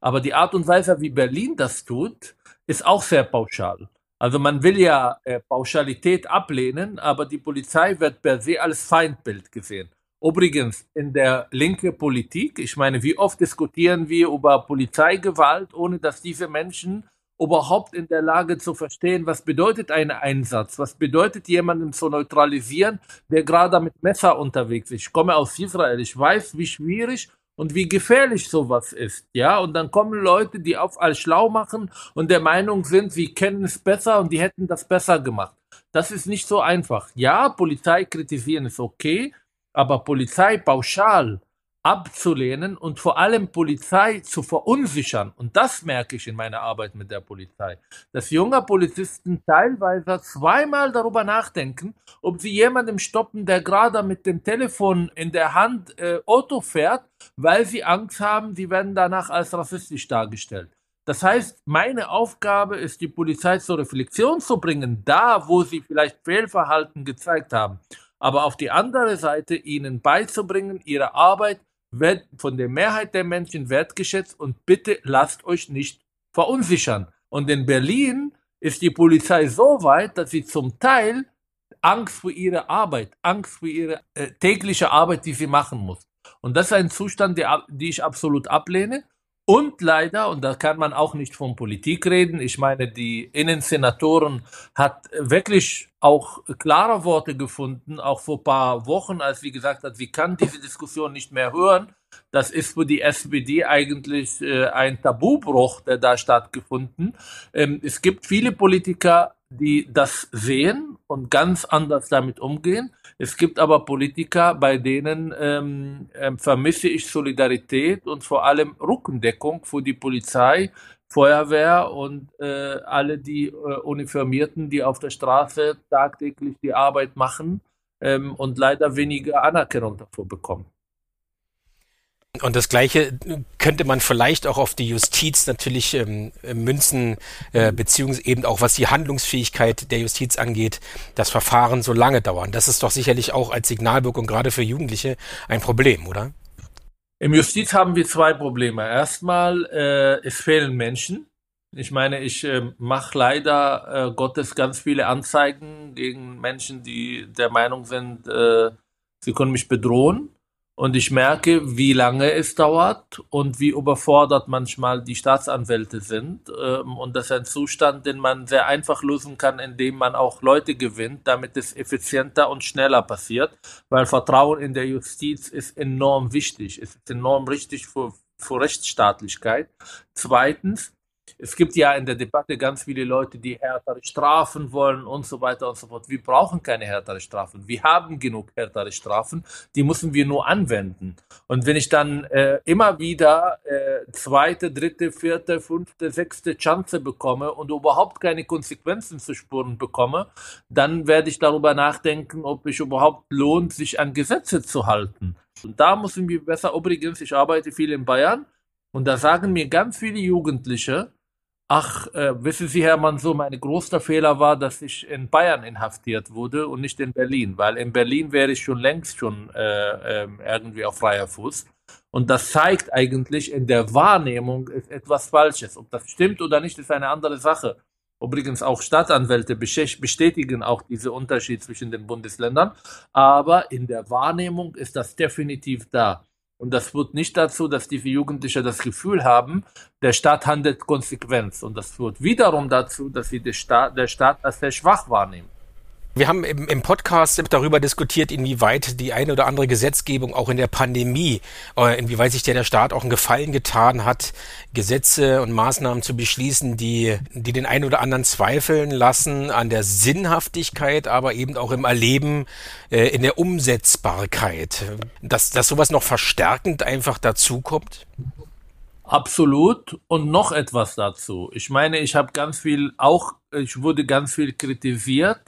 Aber die Art und Weise, wie Berlin das tut, ist auch sehr pauschal. Also man will ja äh, Pauschalität ablehnen, aber die Polizei wird per se als Feindbild gesehen. Übrigens, in der linke Politik, ich meine, wie oft diskutieren wir über Polizeigewalt, ohne dass diese Menschen überhaupt in der Lage zu verstehen, was bedeutet ein Einsatz, was bedeutet jemanden zu neutralisieren, der gerade mit Messer unterwegs ist. Ich komme aus Israel, ich weiß, wie schwierig und wie gefährlich sowas ist, ja. Und dann kommen Leute, die auf all schlau machen und der Meinung sind, sie kennen es besser und die hätten das besser gemacht. Das ist nicht so einfach. Ja, Polizei kritisieren ist okay, aber Polizei pauschal abzulehnen und vor allem Polizei zu verunsichern. Und das merke ich in meiner Arbeit mit der Polizei, dass junge Polizisten teilweise zweimal darüber nachdenken, ob sie jemandem stoppen, der gerade mit dem Telefon in der Hand äh, Auto fährt, weil sie Angst haben, sie werden danach als rassistisch dargestellt. Das heißt, meine Aufgabe ist, die Polizei zur Reflexion zu bringen, da wo sie vielleicht Fehlverhalten gezeigt haben. Aber auf die andere Seite ihnen beizubringen, ihre Arbeit wird von der Mehrheit der Menschen wertgeschätzt und bitte lasst euch nicht verunsichern. Und in Berlin ist die Polizei so weit, dass sie zum Teil Angst vor ihrer Arbeit, Angst vor ihrer äh, tägliche Arbeit, die sie machen muss. Und das ist ein Zustand, der, die ich absolut ablehne. Und leider, und da kann man auch nicht von Politik reden, ich meine, die Innensenatoren hat wirklich auch klare Worte gefunden, auch vor paar Wochen, als sie gesagt hat, sie kann diese Diskussion nicht mehr hören. Das ist für die SPD eigentlich äh, ein Tabubruch, der da stattgefunden. Ähm, es gibt viele Politiker, die das sehen und ganz anders damit umgehen. Es gibt aber Politiker, bei denen ähm, äh, vermisse ich Solidarität und vor allem Rückendeckung für die Polizei, Feuerwehr und äh, alle die äh, Uniformierten, die auf der Straße tagtäglich die Arbeit machen ähm, und leider weniger Anerkennung dafür bekommen. Und das Gleiche könnte man vielleicht auch auf die Justiz natürlich ähm, münzen, äh, beziehungsweise eben auch was die Handlungsfähigkeit der Justiz angeht, das Verfahren so lange dauern. Das ist doch sicherlich auch als Signalwirkung gerade für Jugendliche ein Problem, oder? Im Justiz haben wir zwei Probleme. Erstmal, äh, es fehlen Menschen. Ich meine, ich äh, mache leider äh, Gottes ganz viele Anzeigen gegen Menschen, die der Meinung sind, äh, sie können mich bedrohen. Und ich merke, wie lange es dauert und wie überfordert manchmal die Staatsanwälte sind. Ähm, und das ist ein Zustand, den man sehr einfach lösen kann, indem man auch Leute gewinnt, damit es effizienter und schneller passiert. Weil Vertrauen in der Justiz ist enorm wichtig. Es ist enorm richtig für, für Rechtsstaatlichkeit. Zweitens, es gibt ja in der Debatte ganz viele Leute, die härtere Strafen wollen und so weiter und so fort. Wir brauchen keine härtere Strafen. Wir haben genug härtere Strafen, die müssen wir nur anwenden. Und wenn ich dann äh, immer wieder äh, zweite, dritte, vierte, fünfte, sechste Chance bekomme und überhaupt keine Konsequenzen zu spüren bekomme, dann werde ich darüber nachdenken, ob es überhaupt lohnt, sich an Gesetze zu halten. Und da müssen wir besser, übrigens, ich arbeite viel in Bayern, und da sagen mir ganz viele Jugendliche, Ach, äh, wissen Sie, Herr Manso, mein größter Fehler war, dass ich in Bayern inhaftiert wurde und nicht in Berlin, weil in Berlin wäre ich schon längst schon äh, äh, irgendwie auf freier Fuß. Und das zeigt eigentlich, in der Wahrnehmung ist etwas Falsches. Ob das stimmt oder nicht, ist eine andere Sache. Übrigens auch Stadtanwälte bestätigen auch diese Unterschied zwischen den Bundesländern. Aber in der Wahrnehmung ist das definitiv da. Und das führt nicht dazu, dass diese Jugendlichen das Gefühl haben, der Staat handelt konsequent. Und das führt wiederum dazu, dass sie den Staat, der Staat als sehr schwach wahrnehmen. Wir haben im, im Podcast darüber diskutiert, inwieweit die eine oder andere Gesetzgebung auch in der Pandemie, äh, inwieweit sich der, der Staat auch einen Gefallen getan hat, Gesetze und Maßnahmen zu beschließen, die, die den einen oder anderen zweifeln lassen an der Sinnhaftigkeit, aber eben auch im Erleben, äh, in der Umsetzbarkeit. Dass, dass sowas noch verstärkend einfach dazukommt? Absolut. Und noch etwas dazu. Ich meine, ich habe ganz viel, auch ich wurde ganz viel kritisiert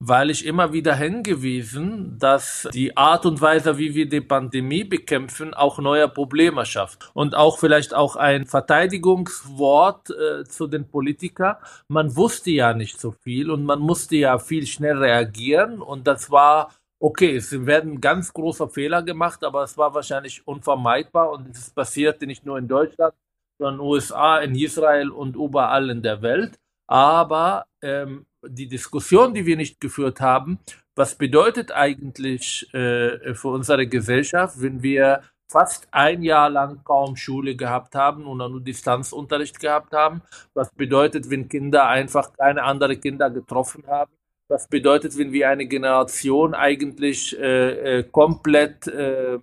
weil ich immer wieder hingewiesen, dass die Art und Weise, wie wir die Pandemie bekämpfen, auch neue Probleme schafft. Und auch vielleicht auch ein Verteidigungswort äh, zu den Politikern. Man wusste ja nicht so viel und man musste ja viel schnell reagieren und das war Okay, es werden ganz große Fehler gemacht, aber es war wahrscheinlich unvermeidbar und es passierte nicht nur in Deutschland, sondern in den USA, in Israel und überall in der Welt. Aber ähm, die Diskussion, die wir nicht geführt haben, was bedeutet eigentlich äh, für unsere Gesellschaft, wenn wir fast ein Jahr lang kaum Schule gehabt haben und nur Distanzunterricht gehabt haben? Was bedeutet, wenn Kinder einfach keine anderen Kinder getroffen haben? Was bedeutet, wenn wir eine Generation eigentlich äh, äh, komplett äh,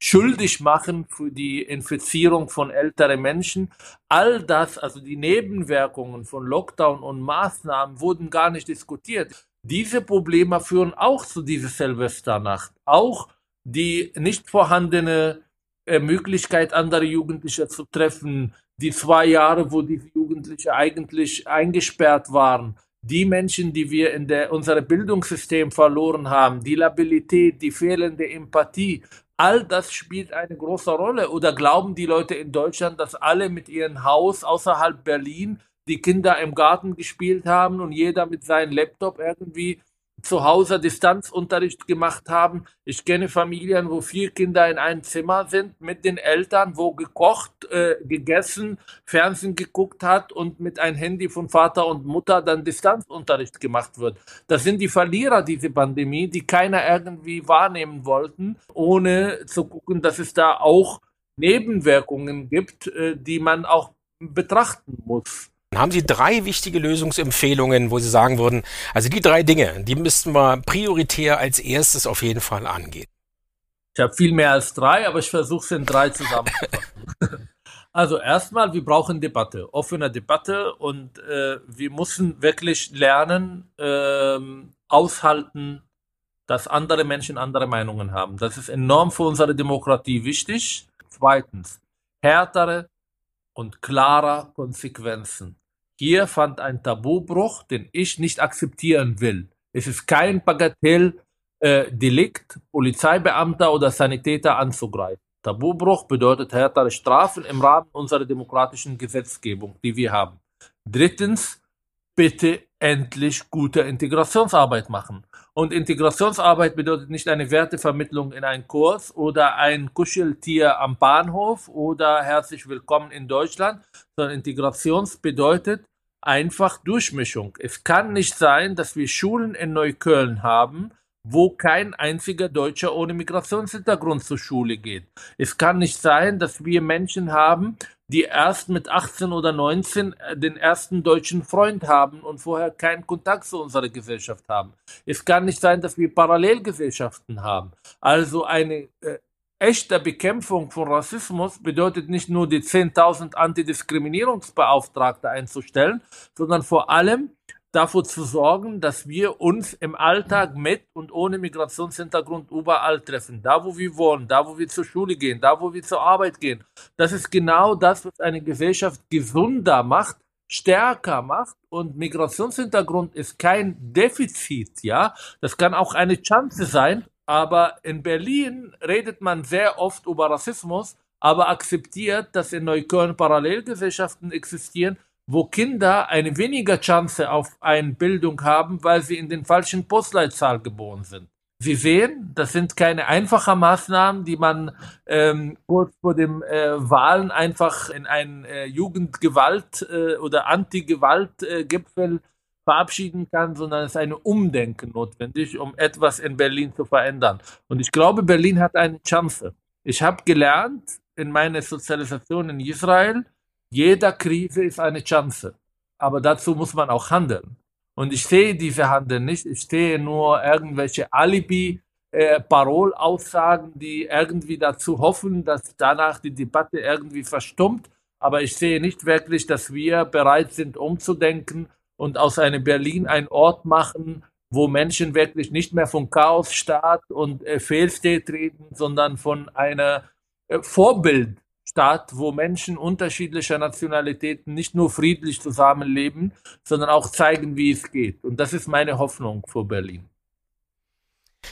schuldig machen für die Infizierung von älteren Menschen. All das, also die Nebenwirkungen von Lockdown und Maßnahmen wurden gar nicht diskutiert. Diese Probleme führen auch zu dieser Silvesternacht. Auch die nicht vorhandene äh, Möglichkeit, andere Jugendliche zu treffen. Die zwei Jahre, wo diese Jugendliche eigentlich eingesperrt waren. Die Menschen, die wir in der, unserem Bildungssystem verloren haben, die Labilität, die fehlende Empathie, all das spielt eine große Rolle. Oder glauben die Leute in Deutschland, dass alle mit ihrem Haus außerhalb Berlin die Kinder im Garten gespielt haben und jeder mit seinem Laptop irgendwie zu Hause Distanzunterricht gemacht haben. Ich kenne Familien, wo vier Kinder in einem Zimmer sind mit den Eltern, wo gekocht, äh, gegessen, Fernsehen geguckt hat und mit einem Handy von Vater und Mutter dann Distanzunterricht gemacht wird. Das sind die Verlierer dieser Pandemie, die keiner irgendwie wahrnehmen wollten, ohne zu gucken, dass es da auch Nebenwirkungen gibt, äh, die man auch betrachten muss. Haben Sie drei wichtige Lösungsempfehlungen, wo Sie sagen würden, also die drei Dinge, die müssten wir prioritär als erstes auf jeden Fall angehen? Ich habe viel mehr als drei, aber ich versuche es in drei zusammenzufassen. also erstmal, wir brauchen Debatte, offene Debatte und äh, wir müssen wirklich lernen, äh, aushalten, dass andere Menschen andere Meinungen haben. Das ist enorm für unsere Demokratie wichtig. Zweitens, härtere und klarer Konsequenzen. Hier fand ein Tabubruch, den ich nicht akzeptieren will. Es ist kein Bagatelldelikt, äh, Polizeibeamter oder Sanitäter anzugreifen. Tabubruch bedeutet härtere Strafen im Rahmen unserer demokratischen Gesetzgebung, die wir haben. Drittens, bitte endlich gute Integrationsarbeit machen. Und Integrationsarbeit bedeutet nicht eine Wertevermittlung in einen Kurs oder ein Kuscheltier am Bahnhof oder herzlich willkommen in Deutschland, sondern Integrations bedeutet einfach Durchmischung. Es kann nicht sein, dass wir Schulen in Neukölln haben, wo kein einziger Deutscher ohne Migrationshintergrund zur Schule geht. Es kann nicht sein, dass wir Menschen haben, die erst mit 18 oder 19 äh, den ersten deutschen Freund haben und vorher keinen Kontakt zu unserer Gesellschaft haben. Es kann nicht sein, dass wir Parallelgesellschaften haben. Also eine äh, echte Bekämpfung von Rassismus bedeutet nicht nur die 10.000 Antidiskriminierungsbeauftragte einzustellen, sondern vor allem dafür zu sorgen, dass wir uns im Alltag mit und ohne Migrationshintergrund überall treffen. Da, wo wir wohnen, da, wo wir zur Schule gehen, da, wo wir zur Arbeit gehen. Das ist genau das, was eine Gesellschaft gesunder macht, stärker macht und Migrationshintergrund ist kein Defizit, ja. Das kann auch eine Chance sein, aber in Berlin redet man sehr oft über Rassismus, aber akzeptiert, dass in Neukölln Parallelgesellschaften existieren, wo Kinder eine weniger Chance auf eine Bildung haben, weil sie in den falschen Postleitzahl geboren sind. Sie sehen, das sind keine einfachen Maßnahmen, die man ähm, kurz vor dem äh, Wahlen einfach in einen äh, Jugendgewalt äh, oder Anti-Gewalt-Gipfel äh, verabschieden kann, sondern es ist eine Umdenken notwendig, um etwas in Berlin zu verändern. Und ich glaube, Berlin hat eine Chance. Ich habe gelernt in meiner Sozialisation in Israel, jeder Krise ist eine Chance. Aber dazu muss man auch handeln. Und ich sehe diese Handel nicht. Ich sehe nur irgendwelche Alibi, äh, Parolaussagen, die irgendwie dazu hoffen, dass danach die Debatte irgendwie verstummt. Aber ich sehe nicht wirklich, dass wir bereit sind, umzudenken und aus einem Berlin ein Ort machen, wo Menschen wirklich nicht mehr von Chaosstaat und äh, Failstate reden, sondern von einer äh, Vorbild Staat, wo Menschen unterschiedlicher Nationalitäten nicht nur friedlich zusammenleben, sondern auch zeigen, wie es geht. Und das ist meine Hoffnung für Berlin.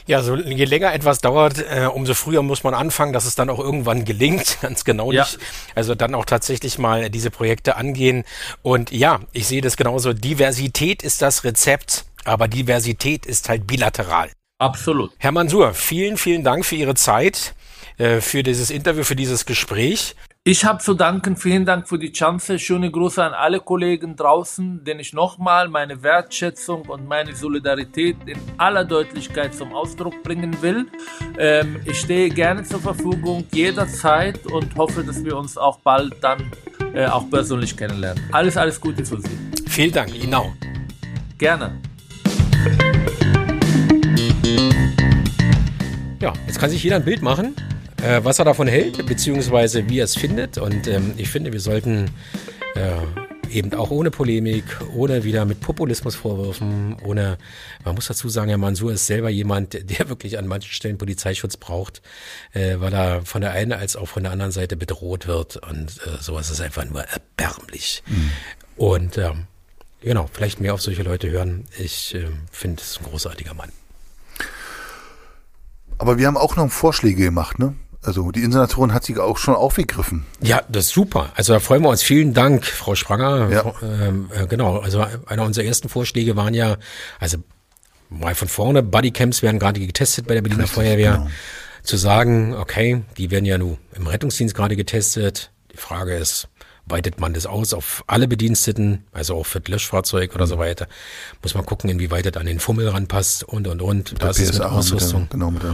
Ja, so je länger etwas dauert, äh, umso früher muss man anfangen, dass es dann auch irgendwann gelingt. Ganz genau ja. nicht. Also dann auch tatsächlich mal diese Projekte angehen. Und ja, ich sehe das genauso. Diversität ist das Rezept, aber Diversität ist halt bilateral. Absolut. Herr Mansur, vielen, vielen Dank für Ihre Zeit. Äh, für dieses Interview, für dieses Gespräch. Ich habe zu danken, vielen Dank für die Chance. Schöne Grüße an alle Kollegen draußen, denen ich nochmal meine Wertschätzung und meine Solidarität in aller Deutlichkeit zum Ausdruck bringen will. Ähm, ich stehe gerne zur Verfügung jederzeit und hoffe, dass wir uns auch bald dann äh, auch persönlich kennenlernen. Alles, alles Gute für Sie. Vielen Dank, Ihnen auch. Gerne. Ja, jetzt kann sich jeder ein Bild machen äh, was er davon hält, beziehungsweise wie er es findet. Und ähm, ich finde, wir sollten äh, eben auch ohne Polemik, ohne wieder mit Populismusvorwürfen, ohne, man muss dazu sagen, Herr Mansur ist selber jemand, der wirklich an manchen Stellen Polizeischutz braucht, äh, weil er von der einen als auch von der anderen Seite bedroht wird und äh, sowas ist einfach nur erbärmlich. Mhm. Und ähm, genau, vielleicht mehr auf solche Leute hören. Ich äh, finde es ein großartiger Mann. Aber wir haben auch noch Vorschläge gemacht, ne? Also die Insenatorin hat sich auch schon aufgegriffen. Ja, das ist super. Also da freuen wir uns. Vielen Dank, Frau Spranger. Ja. Ähm, äh, genau, also einer unserer ersten Vorschläge waren ja, also mal von vorne, Bodycams werden gerade getestet bei der Berliner Richtig, Feuerwehr. Genau. Zu sagen, okay, die werden ja nun im Rettungsdienst gerade getestet. Die Frage ist, weitet man das aus auf alle Bediensteten, also auch für das Löschfahrzeug oder mhm. so weiter. Muss man gucken, inwieweit das an den Fummel ranpasst und und und. Mit das ist mit Ausrüstung. Mit der, genau, mit der.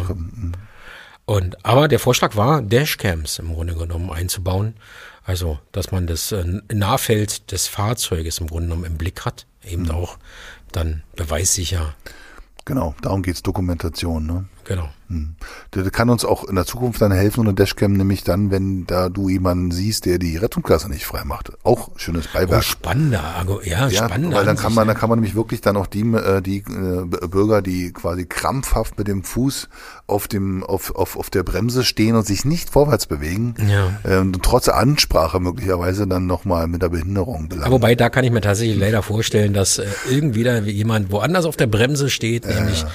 Und aber der Vorschlag war, Dashcams im Grunde genommen einzubauen. Also, dass man das äh, Nahfeld des Fahrzeuges im Grunde genommen im Blick hat, eben mhm. auch dann beweissicher. Genau, darum geht's Dokumentation, ne? Genau. Hm. Der kann uns auch in der Zukunft dann helfen, und eine Dashcam, nämlich dann, wenn da du jemanden siehst, der die Rettungsklasse nicht frei macht. Auch schönes Beiwerk. Oh, spannender, ja, ja spannender. Weil dann kann man, dann kann man nämlich wirklich dann auch die, äh, die äh, Bürger, die quasi krampfhaft mit dem Fuß auf dem, auf, auf, auf der Bremse stehen und sich nicht vorwärts bewegen, ja. ähm, trotz Ansprache möglicherweise dann nochmal mit der Behinderung belangen. Wobei, da kann ich mir tatsächlich leider vorstellen, dass äh, irgendwie da jemand woanders auf der Bremse steht, nämlich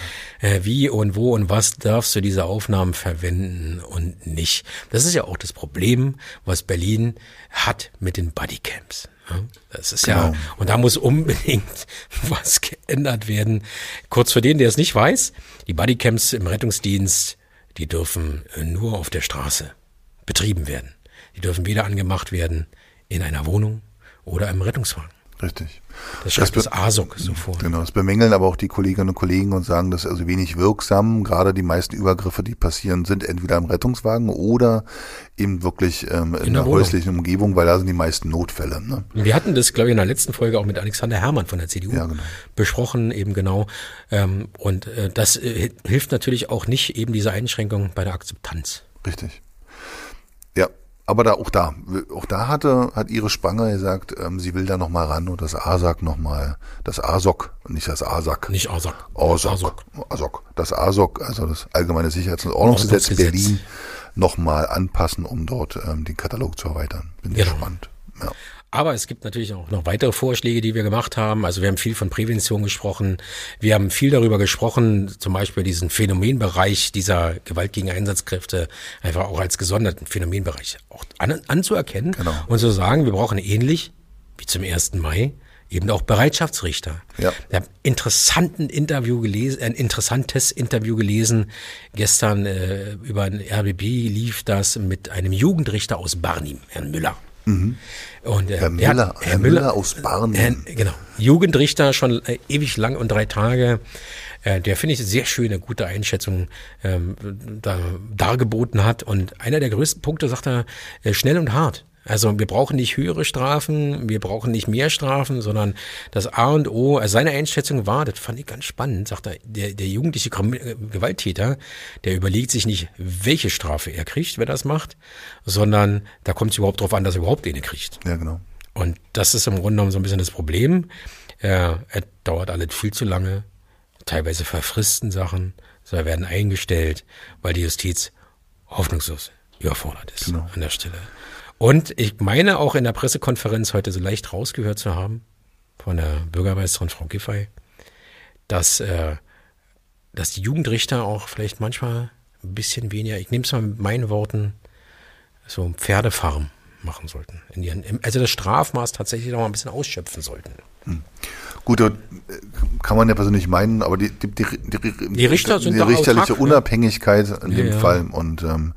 äh, wie und wo und was darfst du diese Aufnahmen verwenden und nicht. Das ist ja auch das Problem, was Berlin hat mit den Bodycams. Das ist genau. ja, und da muss unbedingt was geändert werden. Kurz für den, der es nicht weiß, die Bodycams im Rettungsdienst, die dürfen nur auf der Straße betrieben werden. Die dürfen weder angemacht werden in einer Wohnung oder im Rettungswagen. Richtig. Das schreibt das, das ASOC so vor. Genau, das bemängeln aber auch die Kolleginnen und Kollegen und sagen, das ist also wenig wirksam. Gerade die meisten Übergriffe, die passieren, sind entweder im Rettungswagen oder eben wirklich ähm, in, in der, der häuslichen Umgebung, weil da sind die meisten Notfälle. Ne? Wir hatten das, glaube ich, in der letzten Folge auch mit Alexander Herrmann von der CDU ja, genau. besprochen, eben genau. Ähm, und äh, das äh, hilft natürlich auch nicht eben diese Einschränkung bei der Akzeptanz. Richtig. Ja, aber da auch da, auch da hatte, hat ihre Spange gesagt, ähm, sie will da noch mal ran und das ASAC noch mal, das ASOC, nicht das ASAC. Nicht ASAC. ASOC. ASOC. ASOC. Das ASOC, also das Allgemeine Sicherheits- und Ordnungsgesetz Berlin, noch mal anpassen, um dort ähm, den Katalog zu erweitern. Bin genau. gespannt. Ja. Aber es gibt natürlich auch noch weitere Vorschläge, die wir gemacht haben. Also wir haben viel von Prävention gesprochen. Wir haben viel darüber gesprochen, zum Beispiel diesen Phänomenbereich dieser Gewalt gegen Einsatzkräfte einfach auch als gesonderten Phänomenbereich auch an, anzuerkennen genau. und zu sagen, wir brauchen ähnlich wie zum 1. Mai eben auch Bereitschaftsrichter. Ja. Ich habe interessanten Interview gelesen, ein interessantes Interview gelesen. Gestern äh, über ein RBB lief das mit einem Jugendrichter aus Barnim, Herrn Müller. Mhm. Und, äh, Herr, Müller, hat, Herr, Herr Müller, Müller, aus Barnim. Äh, genau. Jugendrichter schon äh, ewig lang und drei Tage. Äh, der finde ich sehr schöne, gute Einschätzung ähm, da, dargeboten hat. Und einer der größten Punkte sagt er, äh, schnell und hart. Also wir brauchen nicht höhere Strafen, wir brauchen nicht mehr Strafen, sondern das A und O, also seine Einschätzung war, das fand ich ganz spannend, sagt er, der, der jugendliche äh, Gewalttäter, der überlegt sich nicht, welche Strafe er kriegt, wenn er das macht, sondern da kommt es überhaupt drauf an, dass er überhaupt eine kriegt. Ja, genau. Und das ist im Grunde genommen so ein bisschen das Problem. Er, er dauert alles viel zu lange, teilweise verfristen Sachen, so werden eingestellt, weil die Justiz hoffnungslos überfordert ist genau. an der Stelle. Und ich meine auch in der Pressekonferenz heute so leicht rausgehört zu haben von der Bürgermeisterin Frau Giffey, dass, äh, dass die Jugendrichter auch vielleicht manchmal ein bisschen weniger, ich nehme es mal mit meinen Worten, so Pferdefarm machen sollten. Ihren, also das Strafmaß tatsächlich noch mal ein bisschen ausschöpfen sollten. Hm. Gut, kann man ja persönlich meinen, aber die, die, die, die, die Richter sind die richterliche autark, Unabhängigkeit in ja, dem ja. Fall und ähm,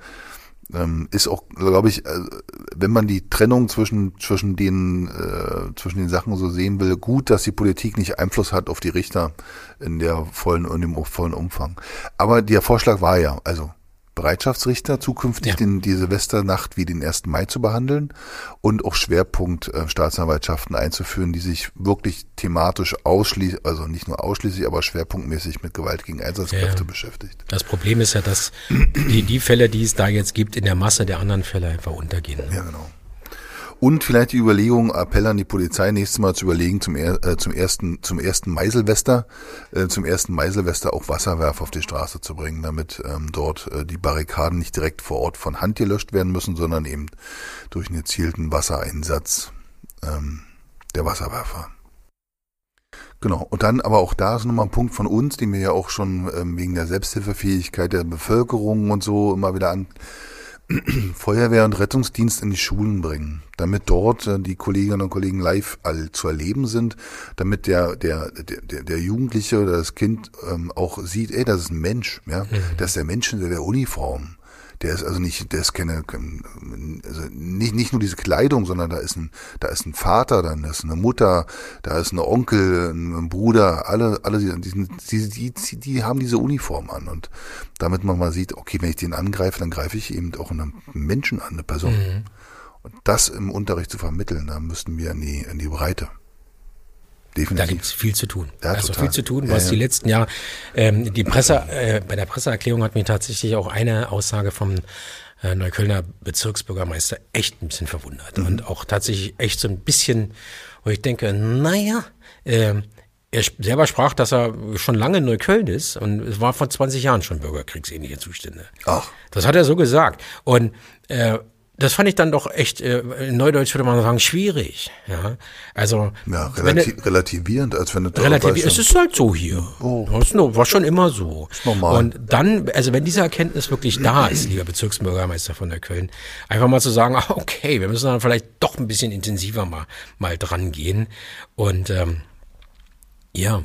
ähm, ist auch, glaube ich, äh, wenn man die Trennung zwischen zwischen den äh, zwischen den Sachen so sehen will, gut, dass die Politik nicht Einfluss hat auf die Richter in der vollen in dem vollen Umfang. Aber der Vorschlag war ja, also Bereitschaftsrichter zukünftig ja. den, die Silvesternacht wie den 1. Mai zu behandeln und auch Schwerpunkt äh, Staatsanwaltschaften einzuführen, die sich wirklich thematisch ausschließlich, also nicht nur ausschließlich, aber schwerpunktmäßig mit Gewalt gegen Einsatzkräfte ja. beschäftigt. Das Problem ist ja, dass die, die Fälle, die es da jetzt gibt, in der Masse der anderen Fälle einfach untergehen. Ne? Ja, genau. Und vielleicht die Überlegung, Appell an die Polizei, nächstes Mal zu überlegen, zum, er, äh, zum ersten, zum ersten Meiselwester, äh, zum ersten Meiselwester auch Wasserwerfer auf die Straße zu bringen, damit ähm, dort äh, die Barrikaden nicht direkt vor Ort von Hand gelöscht werden müssen, sondern eben durch einen gezielten Wassereinsatz ähm, der Wasserwerfer. Genau. Und dann aber auch da ist nochmal ein Punkt von uns, den wir ja auch schon ähm, wegen der Selbsthilfefähigkeit der Bevölkerung und so immer wieder an Feuerwehr und Rettungsdienst in die Schulen bringen, damit dort äh, die Kolleginnen und Kollegen live all zu erleben sind, damit der der der der Jugendliche oder das Kind ähm, auch sieht, ey, das ist ein Mensch, ja, mhm. das ist der Mensch in der Uniform. Der ist also nicht, der ist keine, also nicht, nicht nur diese Kleidung, sondern da ist ein, da ist ein Vater, dann ist eine Mutter, da ist ein Onkel, ein Bruder, alle, alle, die, die, die, die haben diese Uniform an und damit man mal sieht, okay, wenn ich den angreife, dann greife ich eben auch einen Menschen an, eine Person. Mhm. Und das im Unterricht zu vermitteln, da müssten wir in die, in die Breite. Definitiv. Da gibt es viel zu tun. Ja, also total. viel zu tun, was ja, ja. die letzten Jahre, ähm, die Presse, äh, bei der Presseerklärung hat mich tatsächlich auch eine Aussage vom äh, Neuköllner Bezirksbürgermeister echt ein bisschen verwundert. Mhm. Und auch tatsächlich echt so ein bisschen, wo ich denke, naja, äh, er selber sprach, dass er schon lange in Neukölln ist und es war vor 20 Jahren schon bürgerkriegsähnliche Zustände. Ach. Das hat er so gesagt. Und äh, das fand ich dann doch echt, äh, in Neudeutsch würde man sagen, schwierig. Ja, also ja, relati wenn, relativierend, als wenn du relativ, es ist halt so hier. Oh. Das war schon immer so. Ist normal. Und dann, also wenn diese Erkenntnis wirklich da ist, lieber Bezirksbürgermeister von der Köln, einfach mal zu sagen, okay, wir müssen dann vielleicht doch ein bisschen intensiver mal mal dran gehen. Und ähm, ja,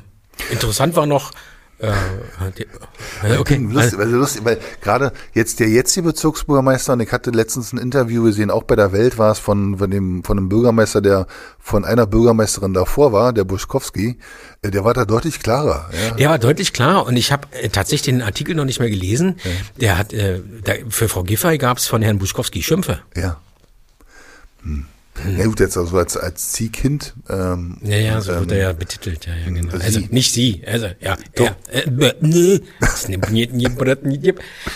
interessant war noch äh, okay. Lustig, also lustig, weil gerade jetzt der jetzige Bezirksbürgermeister, und ich hatte letztens ein Interview gesehen, auch bei der Welt war es von, von dem, von einem Bürgermeister, der von einer Bürgermeisterin davor war, der Buschkowski, äh, der war da deutlich klarer. Ja. Der war deutlich klarer und ich habe äh, tatsächlich den Artikel noch nicht mehr gelesen. Ja. Der hat, äh, der, für Frau Giffey gab es von Herrn Buschkowski Schimpfe. Ja. Hm. Ja gut, jetzt also als, als Ziehkind. Ähm, ja, ja, so ähm, wird er ja betitelt, ja, ja genau. Also nicht sie, also ja, er,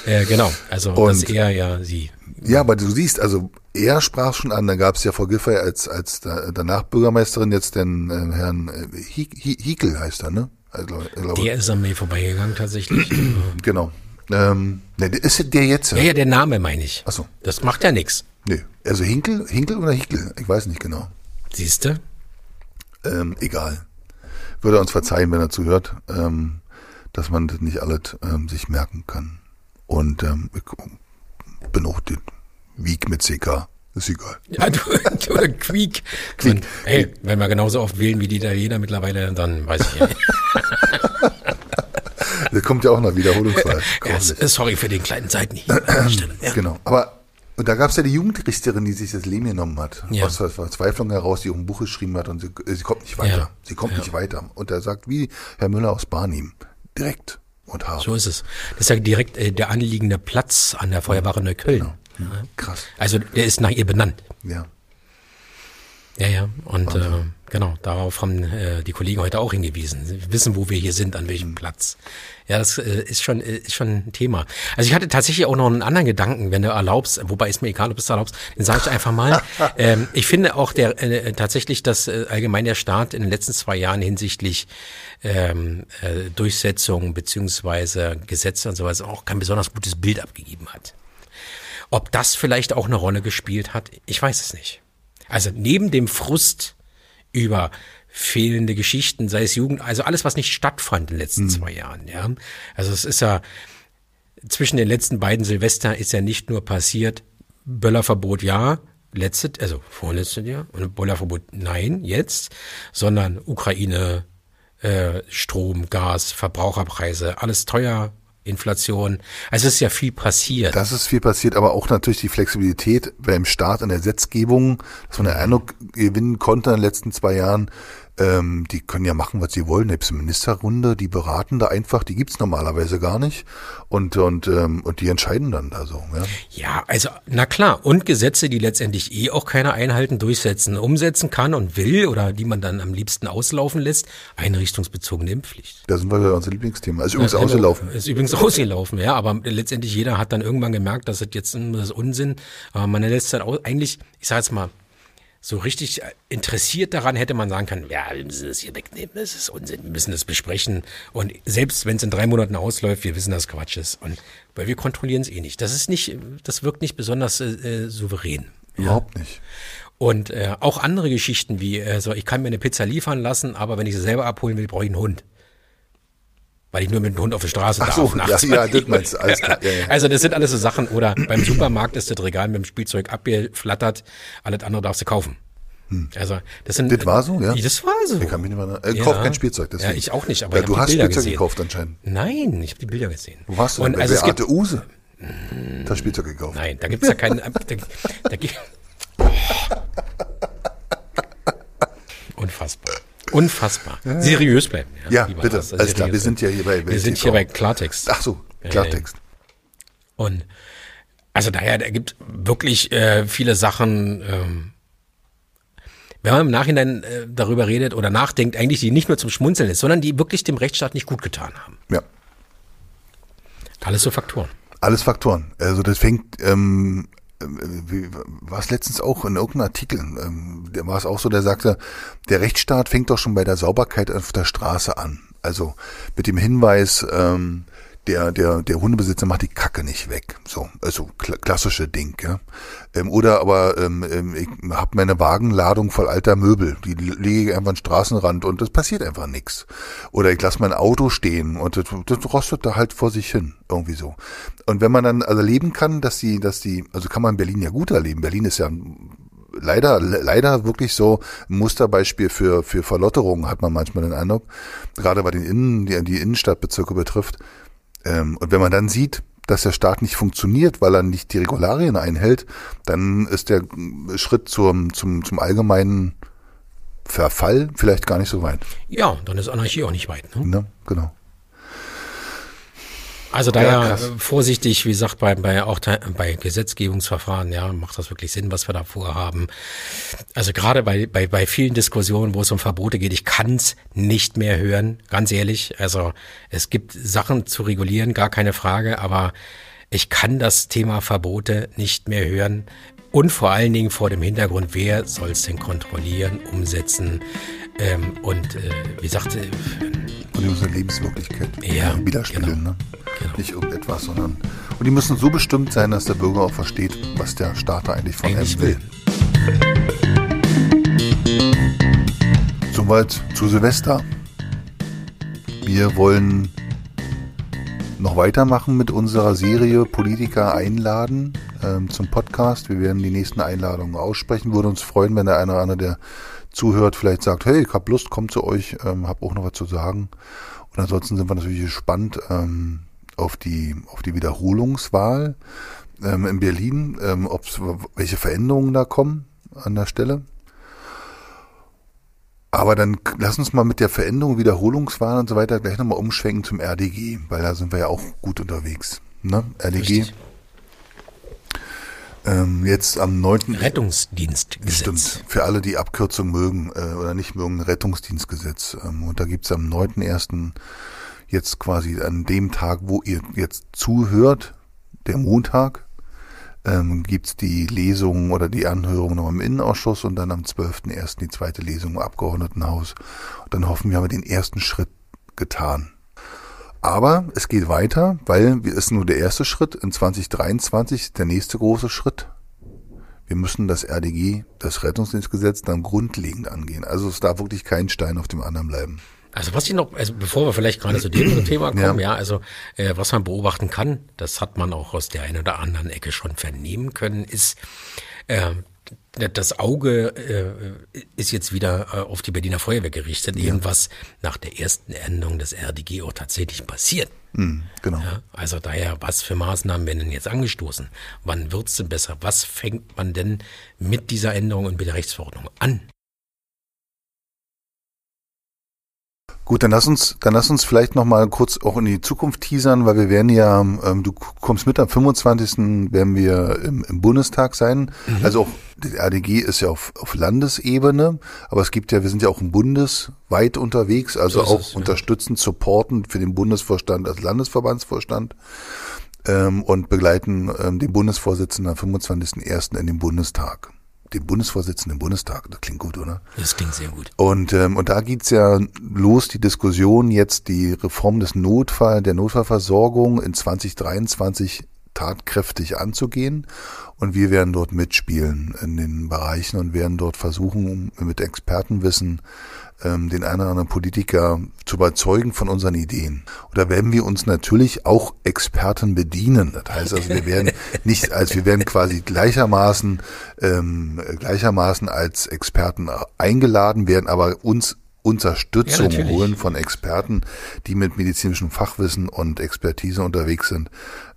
äh, genau, also und, das er ja sie. Ja, aber du siehst, also er sprach schon an, da gab es ja Frau Giffey als als danach Bürgermeisterin jetzt den äh, Herrn äh, Hiekel heißt er, ne? Also, der ist an mir vorbeigegangen tatsächlich. genau. Ähm, ne, ist der jetzt? Ja, ja, der Name meine ich. Ach so. Das macht ja nichts. Nee. Also Hinkel, Hinkel oder Hickel? Ich weiß nicht genau. Siehst du? Ähm, egal. Würde er uns verzeihen, wenn er zuhört, ähm, dass man das nicht alles ähm, sich merken kann. Und ähm, ich bin auch den Wieg mit CK. Ist egal. Ja, du, du Quiek. Quiek. hey, wenn wir genauso oft wählen wie die Italiener mittlerweile, dann weiß ich ja nicht. Das kommt ja auch noch Wiederholungsfall. Ja, sorry für den kleinen Seitenhieb. Ja. Genau. Aber und da gab es ja die Jugendrichterin, die sich das Leben genommen hat. Ja. Aus Verzweiflung heraus, die auch ein Buch geschrieben hat und sie, äh, sie kommt nicht weiter. Ja. Sie kommt ja. nicht weiter. Und er sagt, wie Herr Müller aus Barnim, direkt und hart. So ist es. Das ist ja direkt äh, der anliegende Platz an der Feuerwache Neukölln. Genau. Krass. Also der ist nach ihr benannt. Ja. Ja, ja. Und äh, genau, darauf haben äh, die Kollegen heute auch hingewiesen. Sie wissen, wo wir hier sind, an welchem Platz. Ja, das äh, ist schon äh, ist schon ein Thema. Also ich hatte tatsächlich auch noch einen anderen Gedanken, wenn du erlaubst, wobei ist mir egal, ob du es erlaubst, den sage ich einfach mal. ähm, ich finde auch der äh, tatsächlich, dass äh, allgemein der Staat in den letzten zwei Jahren hinsichtlich ähm, äh, Durchsetzung beziehungsweise Gesetze und so weiter auch kein besonders gutes Bild abgegeben hat. Ob das vielleicht auch eine Rolle gespielt hat, ich weiß es nicht. Also neben dem Frust über fehlende Geschichten, sei es Jugend, also alles, was nicht stattfand in den letzten mhm. zwei Jahren, ja. Also es ist ja, zwischen den letzten beiden Silvester ist ja nicht nur passiert, Böllerverbot ja, letztes, also vorletztes Jahr, und Böllerverbot nein, jetzt, sondern Ukraine, äh, Strom, Gas, Verbraucherpreise, alles teuer, Inflation. Also es ist ja viel passiert. Das ist viel passiert, aber auch natürlich die Flexibilität beim Staat in der Gesetzgebung, dass man den Eindruck gewinnen konnte in den letzten zwei Jahren, ähm, die können ja machen, was sie wollen. Da eine Ministerrunde, die beraten da einfach, die gibt's normalerweise gar nicht. Und, und, ähm, und die entscheiden dann da so. Ja? ja, also na klar. Und Gesetze, die letztendlich eh auch keiner einhalten, durchsetzen, umsetzen kann und will oder die man dann am liebsten auslaufen lässt, einrichtungsbezogene Impfpflicht. Da sind wir bei unser Lieblingsthema. Ist übrigens ja, ausgelaufen. Ist übrigens ausgelaufen, ja. Aber letztendlich jeder hat dann irgendwann gemerkt, dass das jetzt das ist Unsinn. Aber man lässt dann auch, eigentlich, ich sage jetzt mal, so richtig interessiert daran hätte man sagen können, ja, wir müssen das hier wegnehmen, das ist Unsinn, wir müssen das besprechen. Und selbst wenn es in drei Monaten ausläuft, wir wissen, dass Quatsch ist. Und weil wir kontrollieren es eh nicht. Das ist nicht, das wirkt nicht besonders äh, souverän. Überhaupt ja. nicht. Und äh, auch andere Geschichten wie, äh, so, ich kann mir eine Pizza liefern lassen, aber wenn ich sie selber abholen will, brauche ich einen Hund. Weil ich nur mit dem Hund auf der Straße Ach so, darf. Nachts ja, ja, das meinst du, alles klar. Ja, ja. Also das sind alles so Sachen. Oder beim Supermarkt ist das Regal mit dem Spielzeug abgeflattert, alles andere darfst du kaufen. Hm. Also das sind. Das war so, ja. Das war so. Ich kann mich nicht mehr, äh, ja. kauf kein Spielzeug. Deswegen. Ja, ich auch nicht. Aber ja, du hast Bilder Spielzeug gesehen. gekauft anscheinend. Nein, ich habe die Bilder gesehen. Wo warst du? Und denn? also es gibt Use. Das Spielzeug gekauft. Nein, da gibt's ja keinen. da, da, oh. Unfassbar. Unfassbar. Ja. Seriös bleiben. Ja, ja bitte. Also Alles klar, wir sind ja hier bei Wir sind hier bei Klartext. Ach so, Klartext. Und also daher, da gibt wirklich äh, viele Sachen, ähm, wenn man im Nachhinein äh, darüber redet oder nachdenkt, eigentlich die nicht nur zum Schmunzeln ist, sondern die wirklich dem Rechtsstaat nicht gut getan haben. Ja. Alles so Faktoren. Alles Faktoren. Also das fängt ähm, war es letztens auch in irgendeinem Artikel, ähm, war es auch so, der sagte, der Rechtsstaat fängt doch schon bei der Sauberkeit auf der Straße an. Also mit dem Hinweis, ähm, der, der, der Hundebesitzer macht die Kacke nicht weg. So, also kl klassische Ding, ja. Ähm, oder aber ähm, ähm ich habe meine Wagenladung voll alter Möbel, die lege ich einfach an den Straßenrand und es passiert einfach nichts. Oder ich lasse mein Auto stehen und das, das rostet da halt vor sich hin, irgendwie so. Und wenn man dann also erleben kann, dass die, dass die, also kann man Berlin ja gut erleben. Berlin ist ja leider, leider wirklich so ein Musterbeispiel für, für Verlotterungen, hat man manchmal den Eindruck. Gerade bei den Innen, die, die Innenstadtbezirke betrifft. Ähm, und wenn man dann sieht, dass der Staat nicht funktioniert, weil er nicht die Regularien einhält, dann ist der Schritt zum, zum, zum allgemeinen Verfall vielleicht gar nicht so weit. Ja, dann ist Anarchie auch nicht weit. Ne? ne? Genau. Also daher ja, vorsichtig, wie gesagt, bei, bei auch bei Gesetzgebungsverfahren, ja, macht das wirklich Sinn, was wir da vorhaben. Also gerade bei, bei, bei vielen Diskussionen, wo es um Verbote geht, ich kann es nicht mehr hören, ganz ehrlich. Also es gibt Sachen zu regulieren, gar keine Frage, aber ich kann das Thema Verbote nicht mehr hören. Und vor allen Dingen vor dem Hintergrund, wer soll es denn kontrollieren, umsetzen? Ähm, und äh, wie sagte. Äh, und unsere Lebenswirklichkeit ja, widerspiegeln. Genau. Ne? Genau. Nicht irgendetwas, sondern. Und die müssen so bestimmt sein, dass der Bürger auch versteht, was der Starter eigentlich von eigentlich einem will. Soweit zu Silvester. Wir wollen noch weitermachen mit unserer Serie Politiker einladen ähm, zum Podcast. Wir werden die nächsten Einladungen aussprechen. Würde uns freuen, wenn der eine oder andere, der zuhört, vielleicht sagt, hey, ich habe Lust, komm zu euch, ähm, habe auch noch was zu sagen. Und ansonsten sind wir natürlich gespannt, ähm, auf die, auf die Wiederholungswahl ähm, in Berlin, ähm, ob's, welche Veränderungen da kommen an der Stelle. Aber dann lass uns mal mit der Veränderung, Wiederholungswahl und so weiter gleich nochmal umschwenken zum RDG, weil da sind wir ja auch gut unterwegs. Ne? RDG. Ähm, jetzt am 9. Rettungsdienstgesetz. Stimmt. Für alle, die Abkürzung mögen äh, oder nicht mögen, Rettungsdienstgesetz. Ähm, und da gibt's am 9.1 jetzt quasi an dem Tag, wo ihr jetzt zuhört, der Montag, ähm, gibt's die Lesung oder die Anhörung noch im Innenausschuss und dann am 12.01. die zweite Lesung im Abgeordnetenhaus. Und dann hoffen wir, haben wir den ersten Schritt getan. Aber es geht weiter, weil es ist nur der erste Schritt. In 2023 der nächste große Schritt. Wir müssen das RDG, das Rettungsdienstgesetz, dann grundlegend angehen. Also es darf wirklich kein Stein auf dem anderen bleiben. Also was ich noch, also bevor wir vielleicht gerade zu dem Thema kommen, ja, ja also äh, was man beobachten kann, das hat man auch aus der einen oder anderen Ecke schon vernehmen können, ist äh, das Auge äh, ist jetzt wieder äh, auf die Berliner Feuerwehr gerichtet, ja. eben was nach der ersten Änderung des RDG auch tatsächlich passiert. Mhm, genau. Ja, also daher, was für Maßnahmen werden denn jetzt angestoßen? Wann wird's denn besser? Was fängt man denn mit dieser Änderung und mit der Rechtsverordnung an? Gut, dann lass uns, dann lass uns vielleicht noch mal kurz auch in die Zukunft teasern, weil wir werden ja, ähm, du kommst mit am 25. werden wir im, im Bundestag sein. Mhm. Also auch der RDG ist ja auf, auf Landesebene, aber es gibt ja, wir sind ja auch im Bundesweit unterwegs, also so auch es, unterstützend, ja. supporten für den Bundesvorstand als Landesverbandsvorstand ähm, und begleiten ähm, den Bundesvorsitzenden am 25.01. in den Bundestag. Den Bundesvorsitzenden im Bundestag. Das klingt gut, oder? Das klingt sehr gut. Und, ähm, und da geht's ja los, die Diskussion jetzt, die Reform des Notfall, der Notfallversorgung in 2023 tatkräftig anzugehen. Und wir werden dort mitspielen in den Bereichen und werden dort versuchen, mit Expertenwissen ähm, den einen oder anderen Politiker zu überzeugen von unseren Ideen. Und da werden wir uns natürlich auch Experten bedienen. Das heißt also, wir werden nicht, als wir werden quasi gleichermaßen ähm, gleichermaßen als Experten eingeladen, werden aber uns Unterstützung ja, holen von Experten, die mit medizinischem Fachwissen und Expertise unterwegs sind.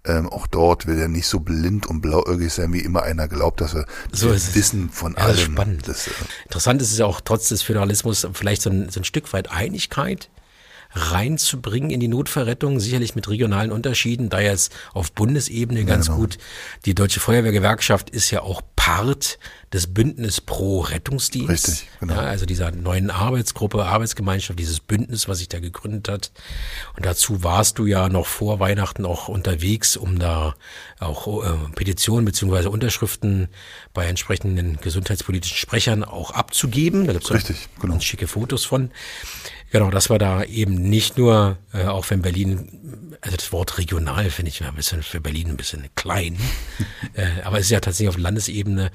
Ähm, auch dort will er nicht so blind und blauäugig sein, wie immer einer glaubt, dass wir, so wissen von ja, allem. Spannend. Das, äh Interessant ist es ja auch trotz des Föderalismus vielleicht so ein, so ein Stück weit Einigkeit reinzubringen in die Notverrettung, sicherlich mit regionalen Unterschieden, da jetzt auf Bundesebene ganz genau. gut. Die Deutsche Feuerwehrgewerkschaft ist ja auch Part des Bündnis pro Rettungsdienst. Richtig, genau. Ja, also dieser neuen Arbeitsgruppe, Arbeitsgemeinschaft, dieses Bündnis, was sich da gegründet hat. Und dazu warst du ja noch vor Weihnachten auch unterwegs, um da auch äh, Petitionen beziehungsweise Unterschriften bei entsprechenden gesundheitspolitischen Sprechern auch abzugeben. Da gibt's Richtig, genau. schicke Fotos von. Genau, dass wir da eben nicht nur, äh, auch wenn Berlin, also das Wort regional finde ich ein bisschen für Berlin ein bisschen klein, äh, aber es ist ja tatsächlich auf Landesebene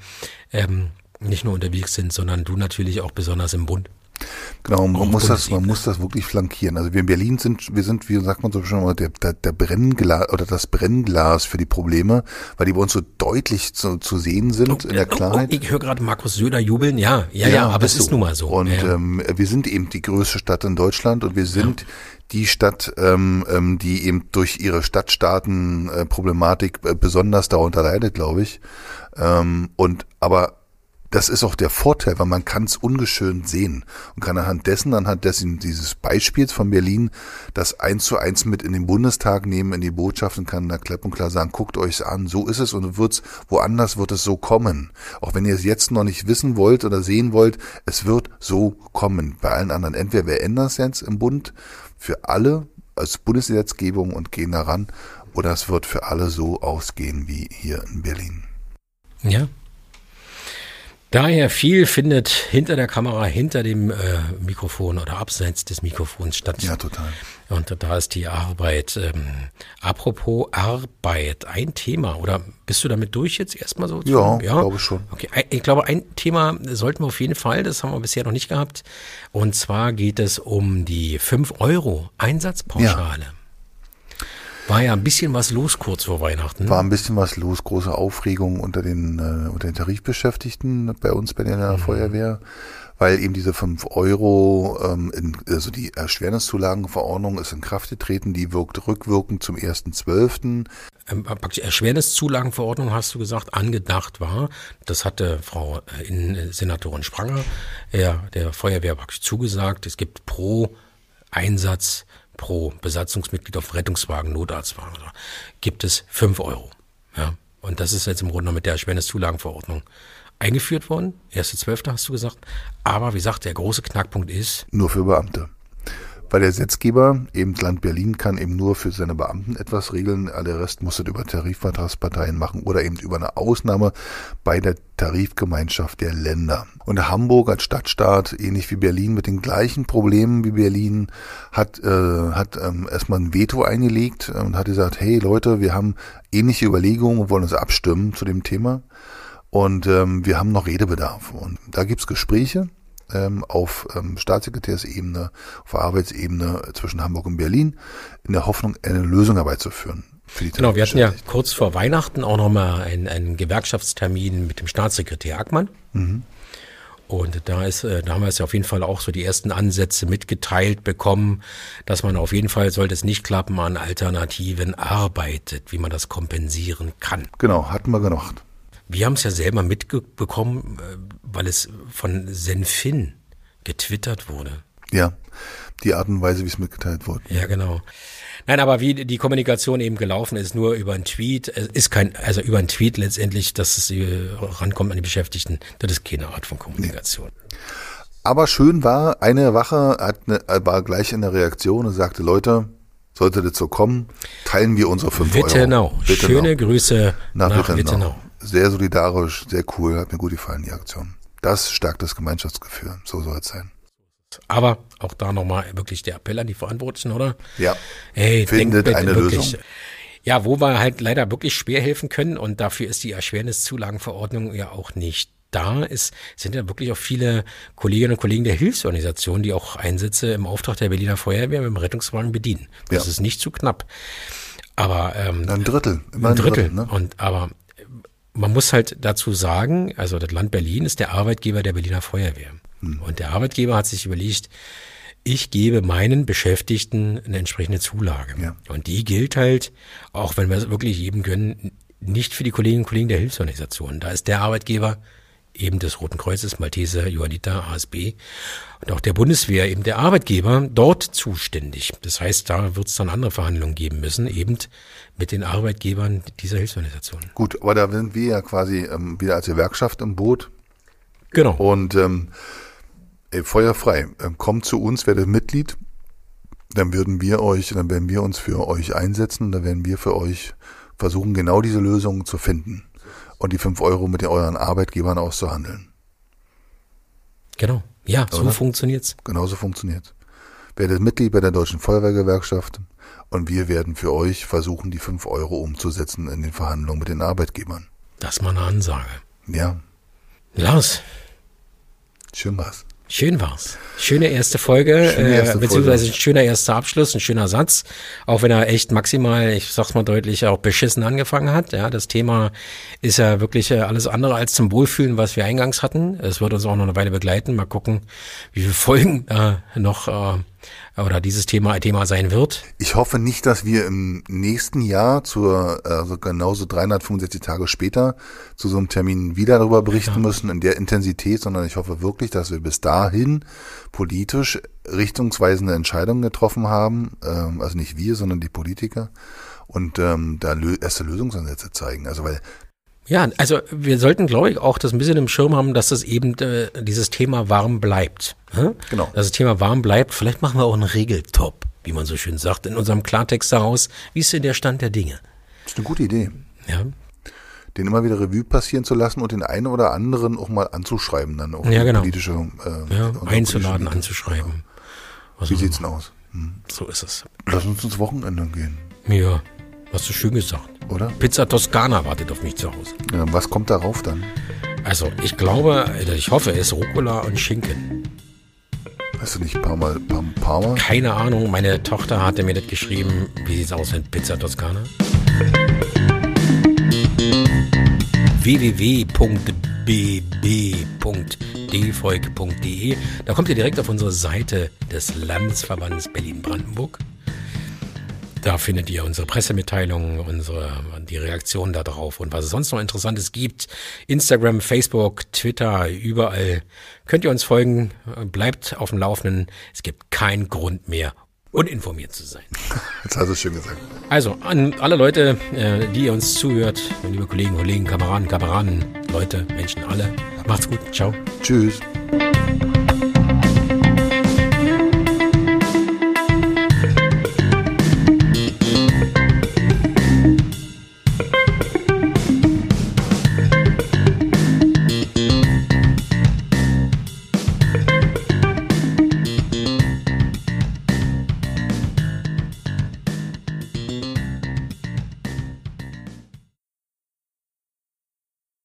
ähm, nicht nur unterwegs sind, sondern du natürlich auch besonders im Bund. Genau, man muss das, man muss das wirklich flankieren. Also wir in Berlin sind, wir sind, wie sagt man so schon mal, der, der, der Brennglas oder das Brennglas für die Probleme, weil die bei uns so deutlich zu, zu sehen sind oh, in der oh, Klarheit. Oh, ich höre gerade Markus Söder jubeln, ja, ja, ja, ja aber es ist so. nun mal so. Und ja. ähm, wir sind eben die größte Stadt in Deutschland und wir sind ja. die Stadt, ähm, ähm, die eben durch ihre Stadtstaaten-Problematik äh, besonders darunter leidet, glaube ich. Ähm, und aber das ist auch der Vorteil, weil man kann es ungeschönt sehen und kann anhand dessen, anhand dessen dieses Beispiels von Berlin, das eins zu eins mit in den Bundestag nehmen, in die Botschaft und kann da klipp und klar sagen, guckt euch an, so ist es und wird's, woanders wird es so kommen. Auch wenn ihr es jetzt noch nicht wissen wollt oder sehen wollt, es wird so kommen. Bei allen anderen. Entweder wir ändern es jetzt im Bund für alle als Bundesgesetzgebung und gehen daran, oder es wird für alle so ausgehen wie hier in Berlin. Ja, Daher viel findet hinter der Kamera, hinter dem äh, Mikrofon oder abseits des Mikrofons statt. Ja, total. Und da ist die Arbeit. Ähm, apropos Arbeit, ein Thema. Oder bist du damit durch jetzt erstmal so? Ja, ja? glaube schon. Okay, ich glaube, ein Thema sollten wir auf jeden Fall, das haben wir bisher noch nicht gehabt. Und zwar geht es um die 5 Euro Einsatzpauschale. Ja. War ja ein bisschen was los kurz vor Weihnachten. War ein bisschen was los, große Aufregung unter den, äh, unter den Tarifbeschäftigten bei uns bei der mhm. Feuerwehr, weil eben diese fünf Euro, ähm, in, also die Erschwerniszulagenverordnung ist in Kraft getreten, die wirkt rückwirkend zum 1.12. Ähm, Erschwerniszulagenverordnung hast du gesagt, angedacht war. Das hatte Frau äh, Innensenatorin Spranger ja, der Feuerwehr praktisch zugesagt. Es gibt pro Einsatz pro Besatzungsmitglied auf Rettungswagen, Notarztwagen, also gibt es fünf Euro. Ja. Und das ist jetzt im Grunde noch mit der Erschwerniszulagenverordnung eingeführt worden. Erste Zwölfte hast du gesagt. Aber wie gesagt, der große Knackpunkt ist. Nur für Beamte. Weil der Gesetzgeber, eben das Land Berlin, kann eben nur für seine Beamten etwas regeln. Der Rest muss das über Tarifvertragsparteien machen oder eben über eine Ausnahme bei der Tarifgemeinschaft der Länder. Und Hamburg als Stadtstaat, ähnlich wie Berlin, mit den gleichen Problemen wie Berlin, hat, äh, hat ähm, erstmal ein Veto eingelegt und hat gesagt, hey Leute, wir haben ähnliche Überlegungen und wollen uns abstimmen zu dem Thema. Und ähm, wir haben noch Redebedarf. Und da gibt's Gespräche ähm, auf ähm, Staatssekretärsebene, auf Arbeitsebene zwischen Hamburg und Berlin, in der Hoffnung, eine Lösung herbeizuführen. Genau, wir hatten ja kurz vor Weihnachten auch nochmal einen, einen Gewerkschaftstermin mit dem Staatssekretär Ackmann. Mhm. Und da ist, äh, da haben wir es ja auf jeden Fall auch so die ersten Ansätze mitgeteilt bekommen, dass man auf jeden Fall, sollte es nicht klappen, an Alternativen arbeitet, wie man das kompensieren kann. Genau, hatten wir gemacht. Wir haben es ja selber mitbekommen, äh, weil es von Senfin getwittert wurde. Ja, die Art und Weise, wie es mitgeteilt wurde. Ja, genau. Nein, aber wie die Kommunikation eben gelaufen ist, nur über einen Tweet, es ist kein, also über einen Tweet letztendlich, dass es rankommt an die Beschäftigten, das ist keine Art von Kommunikation. Nee. Aber schön war, eine Wache hat eine, war gleich in der Reaktion und sagte, Leute, sollte das so kommen, teilen wir unsere 5 Wittenau. Euro. Wittenau. Schöne Grüße nach, nach Wittenau. Wittenau. Sehr solidarisch, sehr cool, hat mir gut gefallen, die Aktion. Das stärkt das Gemeinschaftsgefühl, so soll es sein. Aber auch da nochmal wirklich der Appell an die Verantwortlichen, oder? Ja. Hey, Findet denkt eine wirklich, Lösung. Ja, wo wir halt leider wirklich schwer helfen können und dafür ist die Erschwerniszulagenverordnung ja auch nicht da ist, sind ja wirklich auch viele Kolleginnen und Kollegen der Hilfsorganisationen, die auch Einsätze im Auftrag der Berliner Feuerwehr mit dem Rettungswagen bedienen. Das Ja. ist nicht zu knapp. Aber ähm, Ein Drittel, immer ein Drittel. ne? Und aber man muss halt dazu sagen, also das Land Berlin ist der Arbeitgeber der Berliner Feuerwehr. Hm. Und der Arbeitgeber hat sich überlegt, ich gebe meinen Beschäftigten eine entsprechende Zulage. Ja. Und die gilt halt, auch wenn wir es wirklich geben können, nicht für die Kolleginnen und Kollegen der Hilfsorganisationen. Da ist der Arbeitgeber eben des Roten Kreuzes, Malteser, Johanniter, ASB und auch der Bundeswehr, eben der Arbeitgeber, dort zuständig. Das heißt, da wird es dann andere Verhandlungen geben müssen, eben mit den Arbeitgebern dieser Hilfsorganisationen. Gut, aber da sind wir ja quasi ähm, wieder als Gewerkschaft im Boot Genau. und ähm, ey, feuerfrei. Ähm, kommt zu uns, werdet Mitglied, dann würden wir euch, dann werden wir uns für euch einsetzen, dann werden wir für euch versuchen, genau diese Lösungen zu finden und die fünf Euro mit den euren Arbeitgebern auszuhandeln. Genau. Ja, so Oder? funktioniert's. Genauso funktioniert. Werdet Mitglied bei der Deutschen Feuerwehrgewerkschaft und wir werden für euch versuchen, die fünf Euro umzusetzen in den Verhandlungen mit den Arbeitgebern. Das ist mal eine Ansage. Ja, Lars, schön war's. Schön war's. Schöne erste Folge, Schöne erste äh, beziehungsweise Folge. ein schöner erster Abschluss, ein schöner Satz, auch wenn er echt maximal, ich sag's mal deutlich, auch beschissen angefangen hat. Ja, das Thema ist ja wirklich äh, alles andere als zum Wohlfühlen, was wir eingangs hatten. Es wird uns auch noch eine Weile begleiten. Mal gucken, wie viele Folgen äh, noch äh, oder dieses Thema ein Thema sein wird. Ich hoffe nicht, dass wir im nächsten Jahr zur, also genauso 365 Tage später zu so einem Termin wieder darüber berichten müssen in der Intensität, sondern ich hoffe wirklich, dass wir bis dahin politisch richtungsweisende Entscheidungen getroffen haben, ähm, also nicht wir, sondern die Politiker und ähm, da erste Lösungsansätze zeigen. Also weil Ja, also wir sollten, glaube ich, auch das ein bisschen im Schirm haben, dass das eben äh, dieses Thema warm bleibt. Ne? Genau. Dass das Thema warm bleibt. Vielleicht machen wir auch einen Regeltop, wie man so schön sagt, in unserem Klartext daraus. Wie ist denn der Stand der Dinge? das ist eine gute Idee, Ja, den immer wieder Revue passieren zu lassen und den einen oder anderen auch mal anzuschreiben dann auch Ja, genau. politische äh, ja einzuladen, politische- anzuschreiben. Was Wie auch sieht's denn aus? Hm. So ist es. Lass uns ins Wochenende gehen, Ja, hast du schön gesagt. oder? Pizza Toskana wartet auf mich zu Hause. Ja, was kommt darauf dann? Also, ich glaube, ich hoffe, es ist Rucola und Schinken. Weißt du nicht, Parma, Parma, Parma? Keine Ahnung, meine Tochter hatte mir das geschrieben. Wie sieht's aus mit Pizza Toskana? www.bb.dvolk.de Da kommt ihr direkt auf unsere Seite des Landesverbandes Berlin-Brandenburg. Da findet ihr unsere Pressemitteilungen, unsere, die Reaktionen darauf und was es sonst noch Interessantes gibt. Instagram, Facebook, Twitter, überall könnt ihr uns folgen. Bleibt auf dem Laufenden. Es gibt keinen Grund mehr, uninformiert zu sein. Jetzt hast du es schön gesagt. Also an alle Leute, äh, die ihr uns zuhört, liebe Kollegen, Kollegen, Kameraden, Kameraden, Leute, Menschen, alle. Macht's gut. Ciao. Tschüss.